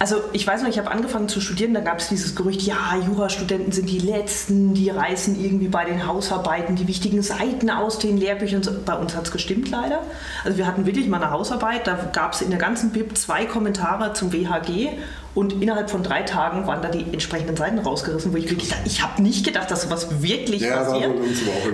also ich weiß noch, ich habe angefangen zu studieren, da gab es dieses Gerücht, ja, Jurastudenten sind die Letzten, die reißen irgendwie bei den Hausarbeiten die wichtigen Seiten aus den Lehrbüchern. Bei uns hat es gestimmt leider. Also wir hatten wirklich mal eine Hausarbeit, da gab es in der ganzen Bib zwei Kommentare zum WHG und innerhalb von drei Tagen waren da die entsprechenden Seiten rausgerissen, wo ich wirklich dachte, ich habe nicht gedacht, dass sowas wirklich ja, passiert.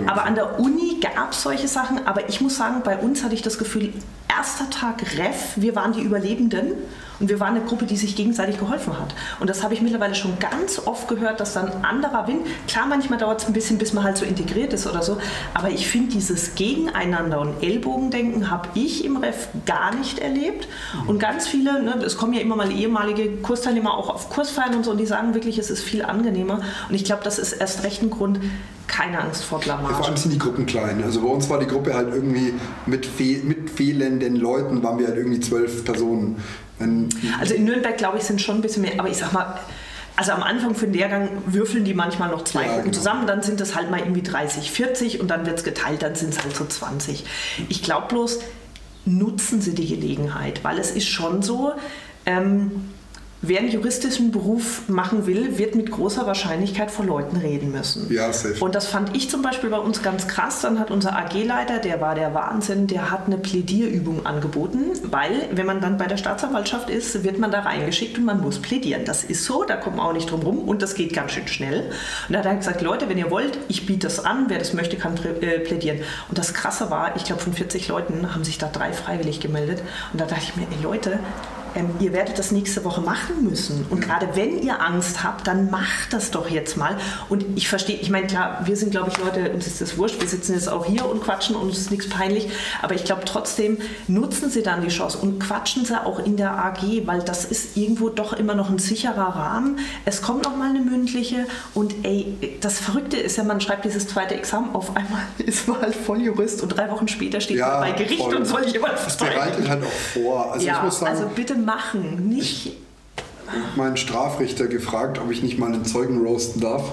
Aber an der Uni gab es solche Sachen, aber ich muss sagen, bei uns hatte ich das Gefühl, erster Tag Ref, wir waren die Überlebenden und wir waren eine Gruppe, die sich gegenseitig geholfen hat. Und das habe ich mittlerweile schon ganz oft gehört, dass dann anderer Wind, klar, manchmal dauert es ein bisschen, bis man halt so integriert ist oder so, aber ich finde dieses Gegeneinander und Ellbogendenken habe ich im Ref gar nicht erlebt. Und ganz viele, ne, es kommen ja immer mal ehemalige Kursteilnehmer auch auf Kursfeiern und so, und die sagen wirklich, es ist viel angenehmer. Und ich glaube, das ist erst recht ein Grund, keine Angst vor Blamage. Vor allem sind die Gruppen klein. Also bei uns war die Gruppe halt irgendwie mit, fehl, mit fehlenden Leuten, waren wir halt irgendwie zwölf Personen. Wenn also in Nürnberg, glaube ich, sind schon ein bisschen mehr, aber ich sag mal, also am Anfang für den Lehrgang würfeln die manchmal noch zwei ja, Gruppen genau. zusammen, dann sind es halt mal irgendwie 30, 40 und dann wird es geteilt, dann sind es halt so 20. Ich glaube bloß, nutzen Sie die Gelegenheit, weil es ist schon so, ähm, wer einen juristischen Beruf machen will, wird mit großer Wahrscheinlichkeit vor Leuten reden müssen. Ja, safe. Und das fand ich zum Beispiel bei uns ganz krass. Dann hat unser AG-Leiter, der war der Wahnsinn, der hat eine Plädierübung angeboten, weil wenn man dann bei der Staatsanwaltschaft ist, wird man da reingeschickt und man muss plädieren. Das ist so, da kommt man auch nicht drum rum und das geht ganz schön schnell. Und da hat er gesagt, Leute, wenn ihr wollt, ich biete das an, wer das möchte, kann äh, plädieren. Und das Krasse war, ich glaube von 40 Leuten haben sich da drei freiwillig gemeldet. Und da dachte ich mir, ey Leute, ähm, ihr werdet das nächste Woche machen müssen. Und gerade wenn ihr Angst habt, dann macht das doch jetzt mal. Und ich verstehe, ich meine, klar, wir sind, glaube ich, Leute, uns ist das wurscht, wir sitzen jetzt auch hier und quatschen und uns ist nichts peinlich. Aber ich glaube trotzdem, nutzen Sie dann die Chance und quatschen Sie auch in der AG, weil das ist irgendwo doch immer noch ein sicherer Rahmen. Es kommt noch mal eine mündliche und ey, das Verrückte ist ja, man schreibt dieses zweite Examen auf einmal, ist man halt Volljurist und drei Wochen später steht ja, man bei Gericht voll. und soll jemand Das bereitet halt auch vor. Also ja, ich muss sagen, also bitte machen, nicht. meinen Strafrichter gefragt, ob ich nicht mal einen Zeugen roasten darf.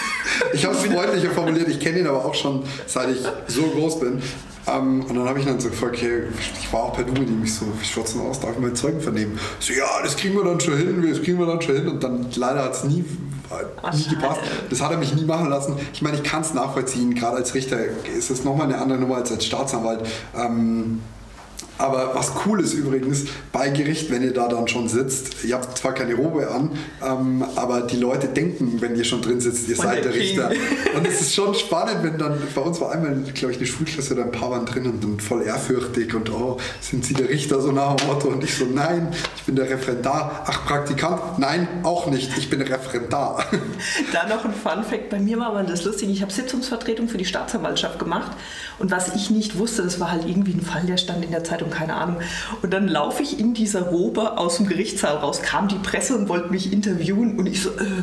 ich habe es freundlicher formuliert, ich kenne ihn aber auch schon, seit ich so groß bin. Ähm, und dann habe ich dann so gefragt, okay, ich war auch per Du mit ihm, ich so, wie schaut's denn aus, darf ich mal Zeugen vernehmen? So, ja, das kriegen wir dann schon hin, das kriegen wir dann schon hin. Und dann leider hat es nie, Ach, nie gepasst. Das hat er mich nie machen lassen. Ich meine, ich kann es nachvollziehen, gerade als Richter ist das nochmal eine andere Nummer als als Staatsanwalt. Ähm, aber was cool ist übrigens bei Gericht, wenn ihr da dann schon sitzt, ihr habt zwar keine Robe an, ähm, aber die Leute denken, wenn ihr schon drin sitzt, ihr seid der Richter. Und es ist schon spannend, wenn dann, bei uns war einmal, glaube ich, eine Schulklasse oder ein paar waren drin und dann voll ehrfürchtig und oh, sind Sie der Richter, so nach dem Motto. Und ich so, nein, ich bin der Referendar. Ach, Praktikant? Nein, auch nicht, ich bin Referendar. Da noch ein Fun Fact, bei mir war aber das lustig, ich habe Sitzungsvertretung für die Staatsanwaltschaft gemacht und was ich nicht wusste, das war halt irgendwie ein Fall, der stand in der Zeitung keine Ahnung. Und dann laufe ich in dieser Robe aus dem Gerichtssaal raus, kam die Presse und wollte mich interviewen und ich so, äh,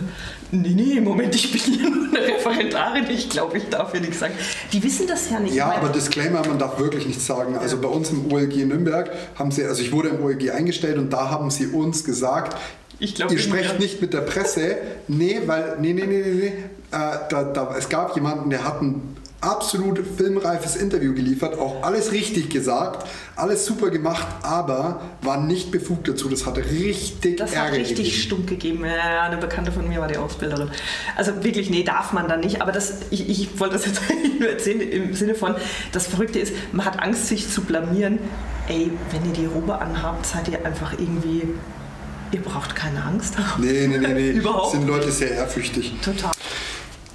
nee, nee, Moment, ich bin hier nur eine Referendarin, ich glaube, ich darf hier nichts sagen. Die wissen das ja nicht. Ja, aber Disclaimer, man darf wirklich nichts sagen. Also bei uns im OLG Nürnberg haben sie, also ich wurde im OLG eingestellt und da haben sie uns gesagt, Glaub, ihr sprecht nicht mit der Presse. Nee, weil, nee, nee, nee, nee, nee. Äh, da, da, es gab jemanden, der hat ein absolut filmreifes Interview geliefert, auch alles richtig gesagt, alles super gemacht, aber war nicht befugt dazu. Das hat richtig Das Ärger hat richtig gegeben. stunk gegeben. Ja, eine Bekannte von mir war die Ausbilderin. Also wirklich, nee, darf man da nicht. Aber das, ich, ich wollte das jetzt nur erzählen im Sinne von, das Verrückte ist, man hat Angst, sich zu blamieren. Ey, wenn ihr die Robe anhabt, seid ihr einfach irgendwie Ihr braucht keine Angst haben. Nee, nee, nee, nee. Überhaupt. Sind Leute sehr ehrfürchtig. Total.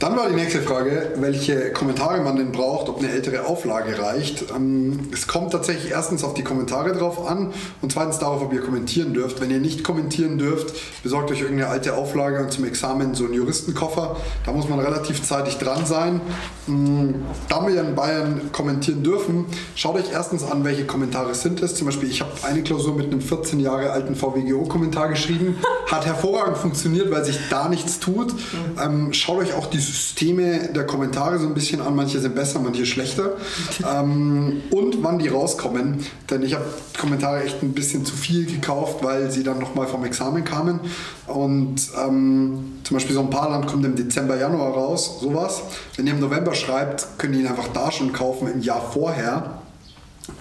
Dann war die nächste Frage, welche Kommentare man denn braucht, ob eine ältere Auflage reicht. Ähm, es kommt tatsächlich erstens auf die Kommentare drauf an und zweitens darauf, ob ihr kommentieren dürft. Wenn ihr nicht kommentieren dürft, besorgt euch irgendeine alte Auflage und zum Examen so einen Juristenkoffer. Da muss man relativ zeitig dran sein. Ähm, da wir in Bayern kommentieren dürfen, schaut euch erstens an, welche Kommentare sind es. Zum Beispiel, ich habe eine Klausur mit einem 14 Jahre alten VWGO-Kommentar geschrieben. Hat hervorragend funktioniert, weil sich da nichts tut. Ähm, schaut euch auch die Systeme der Kommentare so ein bisschen an. Manche sind besser, manche schlechter. ähm, und wann die rauskommen. Denn ich habe Kommentare echt ein bisschen zu viel gekauft, weil sie dann nochmal vom Examen kamen. Und ähm, zum Beispiel so ein Paarland kommt im Dezember, Januar raus, sowas. Wenn ihr im November schreibt, könnt ihr ihn einfach da schon kaufen im Jahr vorher.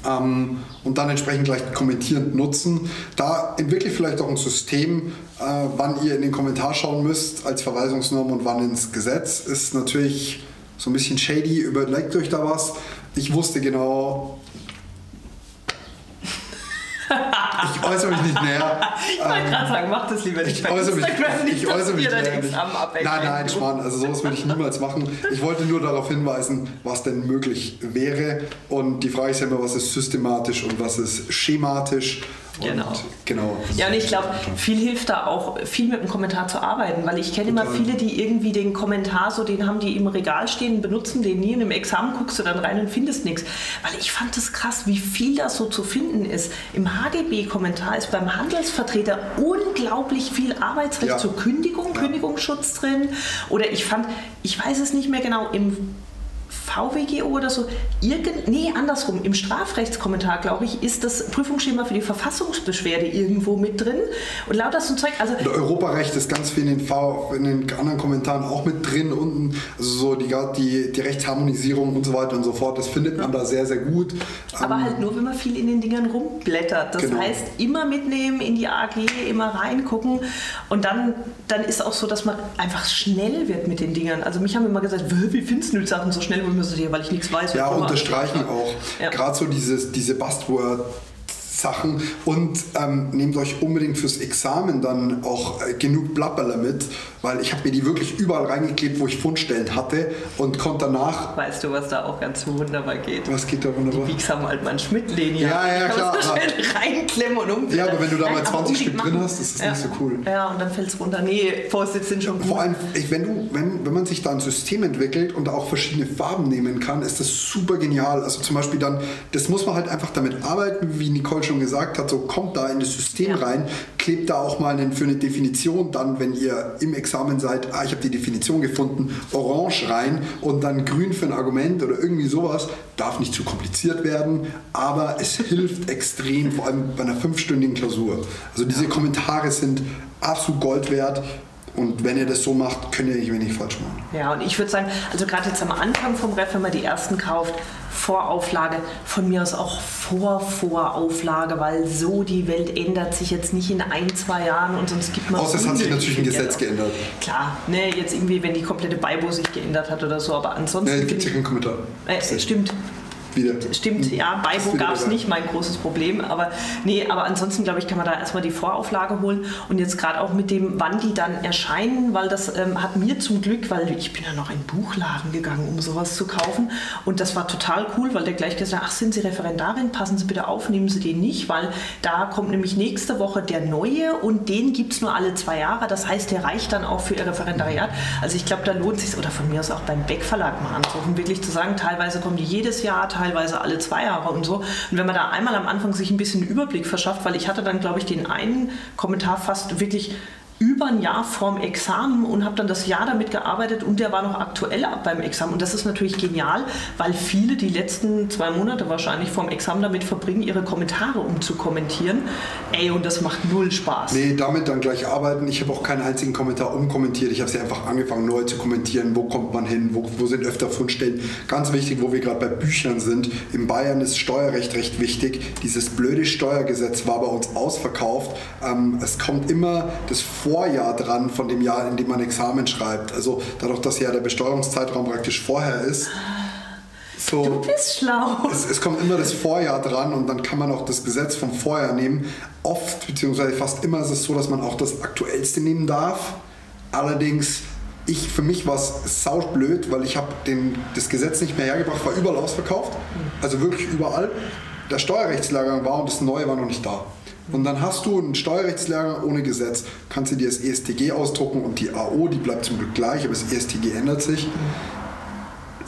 Ähm, und dann entsprechend gleich kommentierend nutzen. Da entwickle vielleicht auch ein System, äh, wann ihr in den Kommentar schauen müsst als Verweisungsnorm und wann ins Gesetz. Ist natürlich so ein bisschen shady, überlegt euch da was. Ich wusste genau, ich äußere mich nicht näher. ich wollte ähm, gerade sagen, mach das lieber nicht. Ich äußere mich, nicht, ich äußere mich näher nicht. Nein, nein, Schmarrn, also sowas würde ich niemals machen. Ich wollte nur darauf hinweisen, was denn möglich wäre. Und die Frage ist ja immer, was ist systematisch und was ist schematisch. Genau. Und, genau. Ja, und ich glaube, viel hilft da auch, viel mit dem Kommentar zu arbeiten, weil ich kenne immer viele, die irgendwie den Kommentar, so den haben die im Regal stehen, benutzen den nie und im Examen guckst du dann rein und findest nichts. Weil ich fand es krass, wie viel da so zu finden ist. Im HGB-Kommentar ist beim Handelsvertreter unglaublich viel Arbeitsrecht ja. zur Kündigung, ja. Kündigungsschutz drin. Oder ich fand, ich weiß es nicht mehr genau, im VWGO oder so, irgend, nee, andersrum, im Strafrechtskommentar, glaube ich, ist das Prüfungsschema für die Verfassungsbeschwerde irgendwo mit drin. Und lauter so ein Zeug, also... Und Europarecht ist ganz viel in den, v, in den anderen Kommentaren auch mit drin unten, also so die, die, die Rechtsharmonisierung und so weiter und so fort, das findet man da sehr, sehr gut. Aber ähm, halt nur, wenn man viel in den Dingern rumblättert. Das genau. heißt, immer mitnehmen in die AG, immer reingucken und dann, dann ist auch so, dass man einfach schnell wird mit den Dingern. Also mich haben immer gesagt, wie findest du Sachen so schnell? Und mir so, weil ich nichts weiß. Ja, unterstreichen auch. Ja. Gerade so dieses, diese Buzzword Sachen und ähm, nehmt euch unbedingt fürs Examen dann auch äh, genug Blabberler mit, weil ich habe mir die wirklich überall reingeklebt, wo ich Fundstellen hatte und konnte danach... Weißt du, was da auch ganz wunderbar geht? Was geht da wunderbar? Die Biegsam Altmann Schmidt-Linie. Ja, ja, klar. Aber, reinklemmen und um. Ja, aber wenn du da mal 20 Stück drin hast, ist das ja. nicht so cool. Ja, und dann fällt es runter. Nee, Post-its sind schon gut. Vor allem, wenn, du, wenn, wenn man sich da ein System entwickelt und auch verschiedene Farben nehmen kann, ist das super genial. Also zum Beispiel dann, das muss man halt einfach damit arbeiten, wie Nicole schon gesagt hat, so kommt da in das System ja. rein, klebt da auch mal für eine Definition dann, wenn ihr im Examen seid, ah, ich habe die Definition gefunden, orange rein und dann grün für ein Argument oder irgendwie sowas. Darf nicht zu kompliziert werden, aber es hilft extrem, vor allem bei einer fünfstündigen Klausur. Also diese Kommentare sind absolut Gold wert. Und wenn ihr das so macht, könnt ihr nicht wenig falsch machen. Ja, und ich würde sagen, also gerade jetzt am Anfang vom Ref, wenn man die ersten kauft, Vorauflage, von mir aus auch vor Vorauflage, weil so die Welt ändert sich jetzt nicht in ein, zwei Jahren und sonst gibt man. Außer es hat sich natürlich ein Gesetz geändert. Klar, ne, jetzt irgendwie, wenn die komplette Baibo sich geändert hat oder so, aber ansonsten. Ja, gibt es ja keinen Kommentar. Äh, stimmt, wieder. Stimmt, ja, Baibo gab es nicht, mein großes Problem. Aber nee, aber ansonsten glaube ich, kann man da erstmal die Vorauflage holen. Und jetzt gerade auch mit dem, wann die dann erscheinen, weil das ähm, hat mir zum Glück, weil ich bin ja noch in den Buchladen gegangen, um sowas zu kaufen. Und das war total cool, weil der gleich gesagt hat, ach, sind Sie Referendarin, passen Sie bitte auf, nehmen Sie den nicht, weil da kommt nämlich nächste Woche der neue und den gibt es nur alle zwei Jahre. Das heißt, der reicht dann auch für Ihr Referendariat. Also ich glaube, da lohnt es sich, oder von mir aus auch beim Beck Verlag mal anzurufen, wirklich zu sagen, teilweise kommen die jedes Jahr, teilweise teilweise alle zwei Jahre und so. Und wenn man da einmal am Anfang sich ein bisschen Überblick verschafft, weil ich hatte dann, glaube ich, den einen Kommentar fast wirklich über ein Jahr vorm Examen und habe dann das Jahr damit gearbeitet und der war noch aktuell beim Examen. Und das ist natürlich genial, weil viele die letzten zwei Monate wahrscheinlich vorm Examen damit verbringen, ihre Kommentare umzukommentieren. Ey, und das macht null Spaß. Nee, damit dann gleich arbeiten. Ich habe auch keinen einzigen Kommentar umkommentiert. Ich habe sie einfach angefangen neu zu kommentieren. Wo kommt man hin? Wo, wo sind öfter Fundstellen? Ganz wichtig, wo wir gerade bei Büchern sind. In Bayern ist Steuerrecht recht wichtig. Dieses blöde Steuergesetz war bei uns ausverkauft. Ähm, es kommt immer das Vor Vorjahr dran von dem Jahr, in dem man Examen schreibt. Also dadurch, dass ja der Besteuerungszeitraum praktisch vorher ist. So, du bist schlau. Es, es, kommt immer das Vorjahr dran und dann kann man auch das Gesetz vom Vorjahr nehmen. Oft, beziehungsweise fast immer ist es so, dass man auch das aktuellste nehmen darf. Allerdings, ich, für mich war es saublöd, weil ich habe das Gesetz nicht mehr hergebracht, war überall ausverkauft. Also wirklich überall. Der Steuerrechtslehrgang war und das Neue war noch nicht da. Und dann hast du einen Steuerrechtslehrgang ohne Gesetz, kannst du dir das ESTG ausdrucken und die AO, die bleibt zum Glück gleich, aber das ESTG ändert sich.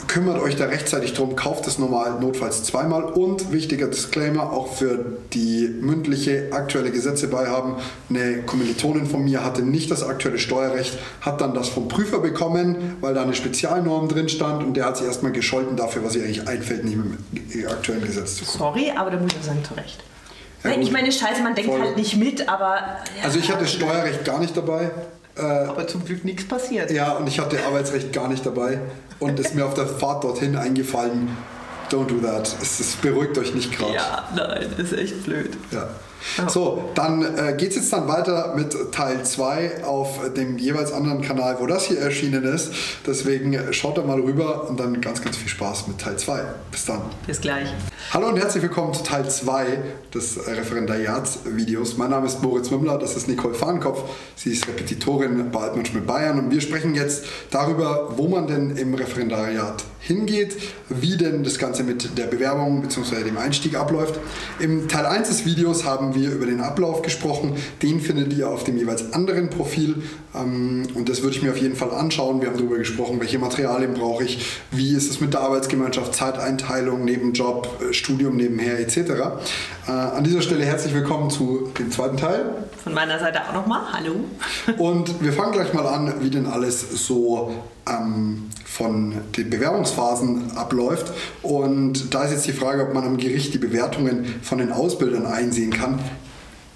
Kümmert euch da rechtzeitig drum, kauft es normal notfalls zweimal und wichtiger Disclaimer, auch für die mündliche aktuelle Gesetze beihaben. Eine Kommilitonin von mir hatte nicht das aktuelle Steuerrecht, hat dann das vom Prüfer bekommen, weil da eine Spezialnorm drin stand und der hat sich erstmal gescholten dafür, was ihr eigentlich einfällt, nicht mit dem aktuellen Gesetz zu kommen. Sorry, aber da muss ich sagen, zu Recht. Ja, ich meine, scheiße, man denkt Voll. halt nicht mit, aber. Ja, also ich hatte Steuerrecht gar nicht dabei. Äh, aber zum Glück nichts passiert. Ja, und ich hatte Arbeitsrecht gar nicht dabei. Und ist mir auf der Fahrt dorthin eingefallen, don't do that. Es, es beruhigt euch nicht gerade. Ja, nein, das ist echt blöd. Ja. So, dann äh, geht es jetzt dann weiter mit Teil 2 auf dem jeweils anderen Kanal, wo das hier erschienen ist. Deswegen schaut da mal rüber und dann ganz, ganz viel Spaß mit Teil 2. Bis dann. Bis gleich. Hallo und herzlich willkommen zu Teil 2 des Referendariatsvideos. Mein Name ist Moritz Mümmler, das ist Nicole Fahnenkopf. Sie ist Repetitorin bei Altmann Bayern und wir sprechen jetzt darüber, wo man denn im Referendariat hingeht, wie denn das Ganze mit der Bewerbung bzw. dem Einstieg abläuft. Im Teil 1 des Videos haben wir über den Ablauf gesprochen. Den findet ihr auf dem jeweils anderen Profil ähm, und das würde ich mir auf jeden Fall anschauen. Wir haben darüber gesprochen, welche Materialien brauche ich, wie ist es mit der Arbeitsgemeinschaft, Zeiteinteilung, Nebenjob, äh, Studium nebenher etc. Äh, an dieser Stelle herzlich willkommen zu dem zweiten Teil. Von meiner Seite auch nochmal, hallo. Und wir fangen gleich mal an, wie denn alles so ähm, von den Bewerbungsphasen abläuft. Und da ist jetzt die Frage, ob man am Gericht die Bewertungen von den Ausbildern einsehen kann.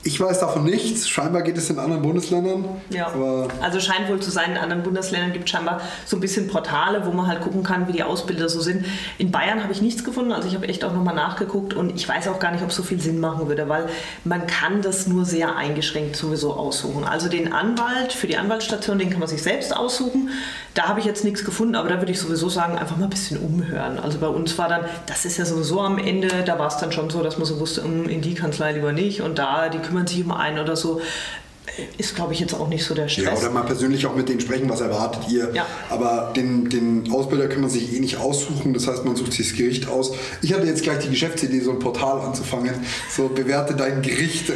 Ich weiß davon nichts. Scheinbar geht es in anderen Bundesländern. Ja. also scheint wohl zu sein, in anderen Bundesländern gibt es scheinbar so ein bisschen Portale, wo man halt gucken kann, wie die Ausbilder so sind. In Bayern habe ich nichts gefunden, also ich habe echt auch nochmal nachgeguckt und ich weiß auch gar nicht, ob es so viel Sinn machen würde, weil man kann das nur sehr eingeschränkt sowieso aussuchen. Also den Anwalt für die Anwaltsstation, den kann man sich selbst aussuchen. Da habe ich jetzt nichts gefunden, aber da würde ich sowieso sagen, einfach mal ein bisschen umhören. Also bei uns war dann, das ist ja sowieso am Ende, da war es dann schon so, dass man so wusste, hm, in die Kanzlei lieber nicht und da, die kümmern sich um einen oder so ist, glaube ich, jetzt auch nicht so der Stress. Ja, oder mal persönlich auch mit denen sprechen, was erwartet ihr. Ja. Aber den, den Ausbilder kann man sich eh nicht aussuchen, das heißt, man sucht sich das Gericht aus. Ich hatte jetzt gleich die Geschäftsidee, so ein Portal anzufangen, so bewerte dein Gericht, äh,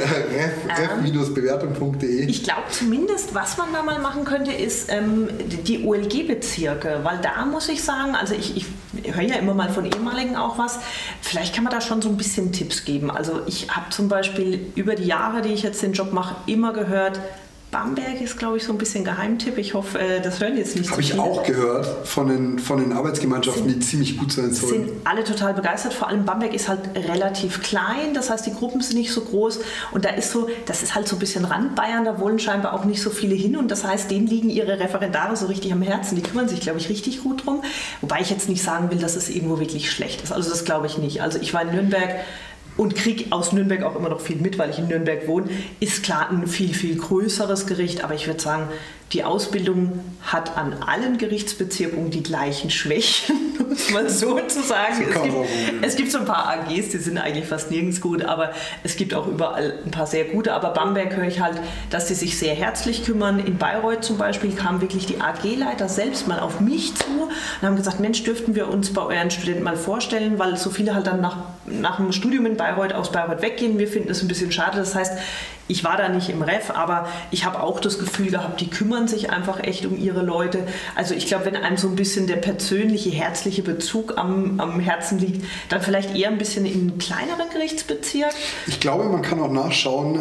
ref-bewertung.de. Ich glaube zumindest, was man da mal machen könnte, ist ähm, die OLG-Bezirke, weil da muss ich sagen, also ich, ich höre ja immer mal von ehemaligen auch was, vielleicht kann man da schon so ein bisschen Tipps geben. Also ich habe zum Beispiel über die Jahre, die ich jetzt den Job mache, immer gehört, Bamberg ist, glaube ich, so ein bisschen Geheimtipp. Ich hoffe, äh, das hören jetzt nicht Habe so ich auch gehört von den, von den Arbeitsgemeinschaften, sind, die ziemlich gut sein sollen. Sind alle total begeistert. Vor allem Bamberg ist halt relativ klein, das heißt, die Gruppen sind nicht so groß. Und da ist so, das ist halt so ein bisschen Randbayern, da wollen scheinbar auch nicht so viele hin. Und das heißt, denen liegen ihre Referendare so richtig am Herzen. Die kümmern sich, glaube ich, richtig gut drum. Wobei ich jetzt nicht sagen will, dass es irgendwo wirklich schlecht ist. Also das glaube ich nicht. Also ich war in Nürnberg und kriege aus Nürnberg auch immer noch viel mit, weil ich in Nürnberg wohne, ist klar ein viel, viel größeres Gericht. Aber ich würde sagen, die Ausbildung hat an allen Gerichtsbezirken die gleichen Schwächen, muss man so zu sagen. Es gibt, es gibt, so ein paar AGs, die sind eigentlich fast nirgends gut, aber es gibt auch überall ein paar sehr gute. Aber Bamberg höre ich halt, dass sie sich sehr herzlich kümmern. In Bayreuth zum Beispiel kamen wirklich die AG-Leiter selbst mal auf mich zu und haben gesagt, Mensch, dürften wir uns bei euren Studenten mal vorstellen, weil so viele halt dann nach, nach dem Studium in Bayreuth aus Bayreuth weggehen. Wir finden es ein bisschen schade. Das heißt, ich war da nicht im Ref, aber ich habe auch das Gefühl gehabt, die kümmern sich einfach echt um ihre Leute. Also ich glaube, wenn einem so ein bisschen der persönliche, herzliche Bezug am, am Herzen liegt, dann vielleicht eher ein bisschen in kleineren Gerichtsbezirk. Ich glaube, man kann auch nachschauen,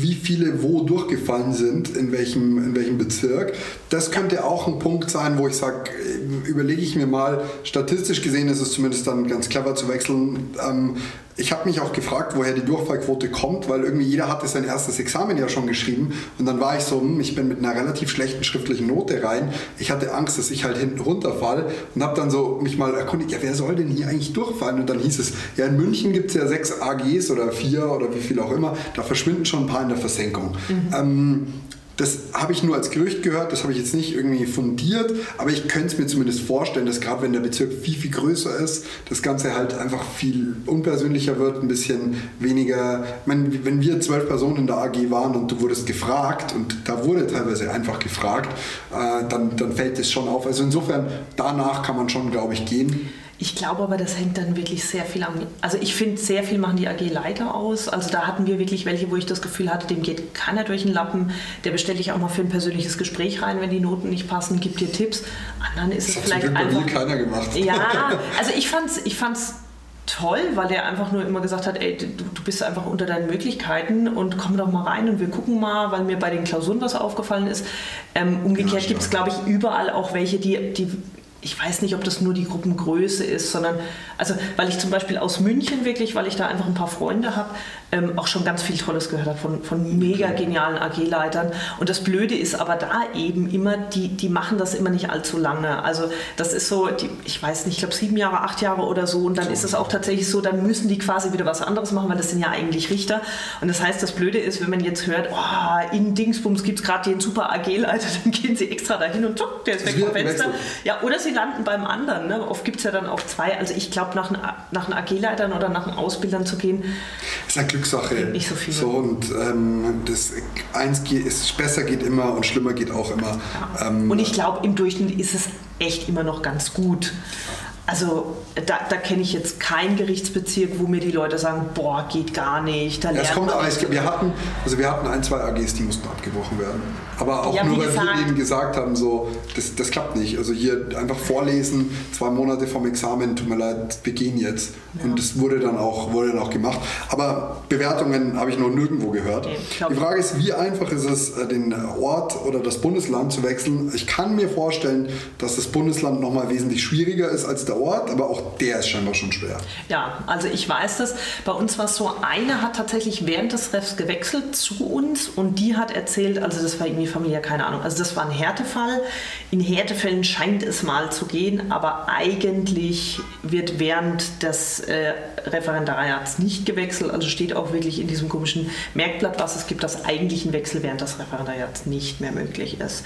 wie viele wo durchgefallen sind, in welchem, in welchem Bezirk. Das könnte auch ein Punkt sein, wo ich sage, überlege ich mir mal, statistisch gesehen ist es zumindest dann ganz clever zu wechseln. Ähm, ich habe mich auch gefragt, woher die Durchfallquote kommt, weil irgendwie jeder hatte sein erstes Examen ja schon geschrieben und dann war ich so, hm, ich bin mit einer relativ schlechten schriftlichen Note rein. Ich hatte Angst, dass ich halt hinten runterfall und habe dann so mich mal erkundigt, ja, wer soll denn hier eigentlich durchfallen? Und dann hieß es, ja, in München gibt es ja sechs AGs oder vier oder wie viel auch immer, da verschwinden schon ein paar in der Versenkung. Mhm. Ähm, das habe ich nur als Gerücht gehört, das habe ich jetzt nicht irgendwie fundiert, aber ich könnte es mir zumindest vorstellen, dass gerade wenn der Bezirk viel, viel größer ist, das Ganze halt einfach viel unpersönlicher wird, ein bisschen weniger. Ich meine, wenn wir zwölf Personen in der AG waren und du wurdest gefragt und da wurde teilweise einfach gefragt, äh, dann, dann fällt es schon auf. Also insofern, danach kann man schon, glaube ich, gehen. Ich glaube aber, das hängt dann wirklich sehr viel am. Also ich finde, sehr viel machen die AG-Leiter aus. Also da hatten wir wirklich welche, wo ich das Gefühl hatte, dem geht keiner durch den Lappen. Der bestelle ich auch mal für ein persönliches Gespräch rein, wenn die Noten nicht passen, gibt dir Tipps. Anderen ist das es vielleicht einfach. Das hat keiner gemacht. Ja, also ich fand's, ich fand's toll, weil der einfach nur immer gesagt hat, ey, du, du, bist einfach unter deinen Möglichkeiten und komm doch mal rein und wir gucken mal, weil mir bei den Klausuren was aufgefallen ist. Ähm, umgekehrt ja, gibt es, glaube ich, überall auch welche, die, die ich weiß nicht, ob das nur die Gruppengröße ist, sondern, also, weil ich zum Beispiel aus München wirklich, weil ich da einfach ein paar Freunde habe, ähm, auch schon ganz viel Tolles gehört habe von, von mega genialen AG-Leitern. Und das Blöde ist aber da eben immer, die, die machen das immer nicht allzu lange. Also, das ist so, die, ich weiß nicht, ich glaube sieben Jahre, acht Jahre oder so. Und dann ist es auch tatsächlich so, dann müssen die quasi wieder was anderes machen, weil das sind ja eigentlich Richter. Und das heißt, das Blöde ist, wenn man jetzt hört, oh, in Dingsbums gibt es gerade den super AG-Leiter, dann gehen sie extra dahin und zuck, der ist weg vom Fenster. Ja, oder sie landen beim anderen. Ne? Oft gibt es ja dann auch zwei. Also ich glaube, nach, nach einem AG-Leitern oder nach einem Ausbildern zu gehen, ist eine Glückssache. Nicht so viel. So, und ähm, das eins geht, ist, besser geht immer und schlimmer geht auch immer. Ja. Ähm, und ich glaube, im Durchschnitt ist es echt immer noch ganz gut. Also da, da kenne ich jetzt keinen Gerichtsbezirk, wo mir die Leute sagen, boah, geht gar nicht. Da ja, es kommt, aber es gibt, wir hatten, also wir hatten ein, zwei AGs, die mussten abgebrochen werden. Aber auch ja, nur, weil wir ihnen gesagt haben, so, das, das klappt nicht. Also hier einfach vorlesen, zwei Monate vom Examen, tut mir leid, wir gehen jetzt. Ja. Und das wurde dann, auch, wurde dann auch gemacht. Aber Bewertungen habe ich noch nirgendwo gehört. Okay, die Frage ist, wie einfach ist es, äh, den Ort oder das Bundesland zu wechseln? Ich kann mir vorstellen, dass das Bundesland nochmal wesentlich schwieriger ist als der Ort, aber auch der ist scheinbar schon schwer. Ja, also ich weiß das. Bei uns war es so, eine hat tatsächlich während des Refs gewechselt zu uns und die hat erzählt, also das war irgendwie familiär, keine Ahnung, also das war ein Härtefall. In Härtefällen scheint es mal zu gehen, aber eigentlich wird während des äh, Referendariats nicht gewechselt. Also steht auch wirklich in diesem komischen Merkblatt, was es gibt, dass eigentlich ein Wechsel während des Referendariats nicht mehr möglich ist.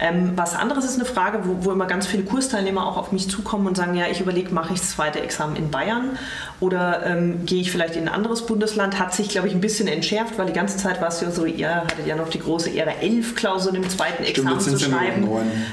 Ähm, was anderes ist eine Frage, wo, wo immer ganz viele Kursteilnehmer auch auf mich zukommen und sagen, ja, ich überlege, mache ich das zweite Examen in Bayern oder ähm, gehe ich vielleicht in ein anderes Bundesland? Hat sich, glaube ich, ein bisschen entschärft, weil die ganze Zeit war es ja so, ihr hattet ja noch die große Ehre, elf Klausuren im zweiten Stimmt, Examen zu schreiben.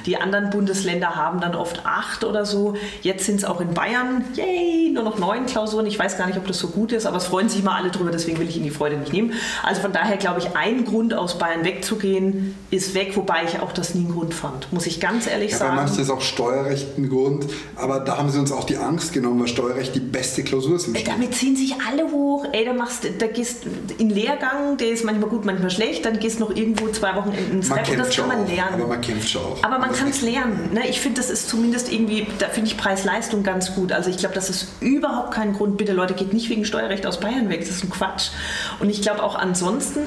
Die anderen Bundesländer haben dann oft acht oder so. Jetzt sind es auch in Bayern, yay, nur noch neun Klausuren. Ich weiß gar nicht, ob das so gut ist, aber es freuen sich mal alle drüber, deswegen will ich Ihnen die Freude nicht nehmen. Also von daher glaube ich, ein Grund aus Bayern wegzugehen ist weg, wobei ich auch das nie einen Grund fand, muss ich ganz ehrlich ja, sagen. Bei manchen ist auch Steuerrecht ein Grund, aber da haben sie uns auch die Angst genommen, weil Steuerrecht die beste Klausur ist im Studium. Damit ziehen sich alle hoch. Ey, da machst da gehst in Lehrgang, der ist manchmal gut, manchmal schlecht, dann gehst noch irgendwo zwei Wochen ins Rep und das kann man auch, lernen. aber man kämpft schon auch. Aber man kann es lernen. Ne? Ich finde, das ist zumindest irgendwie, da finde ich Preis-Leistung ganz gut. Also ich glaube, das ist überhaupt kein Grund. Bitte Leute, geht nicht wegen Steuerrecht aus Bayern weg. Das ist ein Quatsch. Und ich glaube auch ansonsten,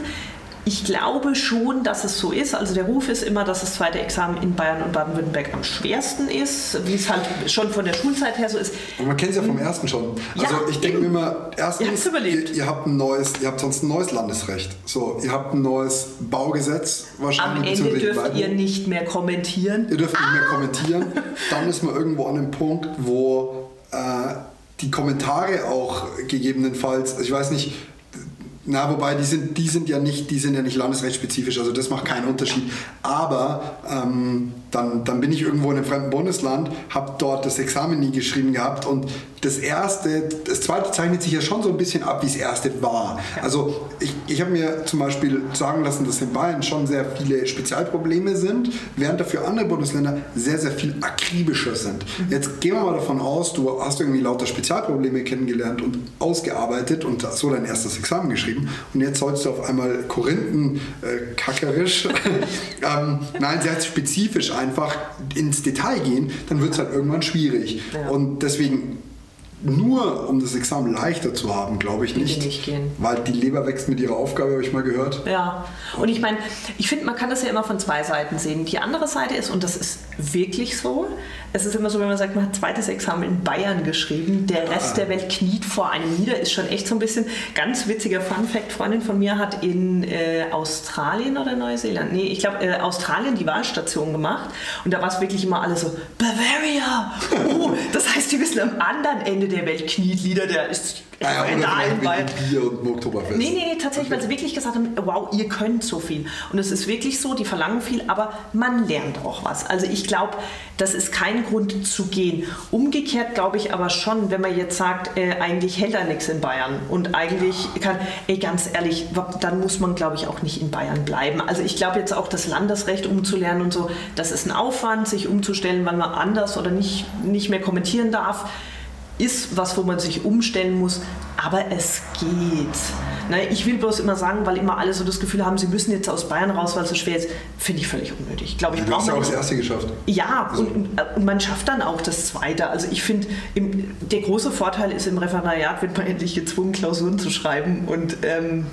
ich glaube schon, dass es so ist. Also der Ruf ist immer, dass das zweite Examen in Bayern und Baden-Württemberg am schwersten ist, wie es halt schon von der Schulzeit her so ist. Und man kennt es ja vom ersten schon. Also Ja, ich denke mir immer, erstens, Ihr. Ihr, ihr habt ein neues, ihr habt sonst ein neues Landesrecht. So, ihr habt ein neues Baugesetz Am wahrscheinlich. Ende beziehungsweise dürft Bleiben. ihr nicht mehr kommentieren. Ihr dürft nicht mehr kommentieren. Dann ist man irgendwo an einem Punkt, wo äh, die Kommentare auch gegebenenfalls, also ich weiß nicht, na, wobei die sind, die sind ja nicht, die sind ja nicht landesrechtsspezifisch, also das macht keinen Unterschied. Aber ähm, dann, dann bin ich irgendwo in einem fremden Bundesland, habe dort das Examen nie geschrieben gehabt und das erste, das zweite zeichnet sich ja schon so ein bisschen ab, wie das erste war. Also ich, ich habe mir zum Beispiel sagen lassen, dass in Bayern schon sehr viele Spezialprobleme sind, während dafür andere Bundesländer sehr, sehr viel akribischer sind. Jetzt gehen wir mal davon aus, du hast irgendwie lauter Spezialprobleme kennengelernt und ausgearbeitet und so dein erstes Examen geschrieben und jetzt sollst du auf einmal Korinthen äh, kackerisch, ähm, nein, sehr spezifisch einfach ins Detail gehen, dann wird es halt irgendwann schwierig. Ja. Und deswegen nur um das Examen leichter zu haben, glaube ich nicht. nicht gehen. Weil die Leber wächst mit ihrer Aufgabe, habe ich mal gehört. Ja, und ich meine, ich finde, man kann das ja immer von zwei Seiten sehen. Die andere Seite ist, und das ist wirklich so, es ist immer so, wenn man sagt, man hat zweites Examen in Bayern geschrieben, der Rest der Welt kniet vor einem nieder, ist schon echt so ein bisschen, ganz witziger Fun-Fact, Freundin von mir hat in äh, Australien oder Neuseeland, nee, ich glaube äh, Australien die Wahlstation gemacht und da war es wirklich immer alle so, Bavaria, oh, das heißt, die wissen am anderen Ende der Welt kniet Lieder, der ist Naja, in Bayern. mit Bier und Oktoberfest. Nee, nee, nee, tatsächlich, weil sie wirklich gesagt haben, wow, ihr könnt so viel. Und es ist wirklich so, die verlangen viel, aber man lernt auch was. Also ich glaube, das ist kein Grund zu gehen. Umgekehrt glaube ich aber schon, wenn man jetzt sagt, äh, eigentlich hält er nichts in Bayern und eigentlich kann, ey, ganz ehrlich, dann muss man, glaube ich, auch nicht in Bayern bleiben. Also ich glaube jetzt auch das Landesrecht umzulernen und so, das ist ein Aufwand, sich umzustellen, wann man anders oder nicht, nicht mehr kommentieren darf ist was, wo man sich umstellen muss, aber es geht. Ne, ich will bloß immer sagen, weil immer alle so das Gefühl haben, sie müssen jetzt aus Bayern raus, weil es so schwer ist, finde ich völlig unnötig. Glaube ich, Du hast ja auch das erste geschafft. Ja, und, und man schafft dann auch das Zweite. Also ich finde, der große Vorteil ist, im Referendariat wird man endlich gezwungen, Klausuren zu schreiben und ähm,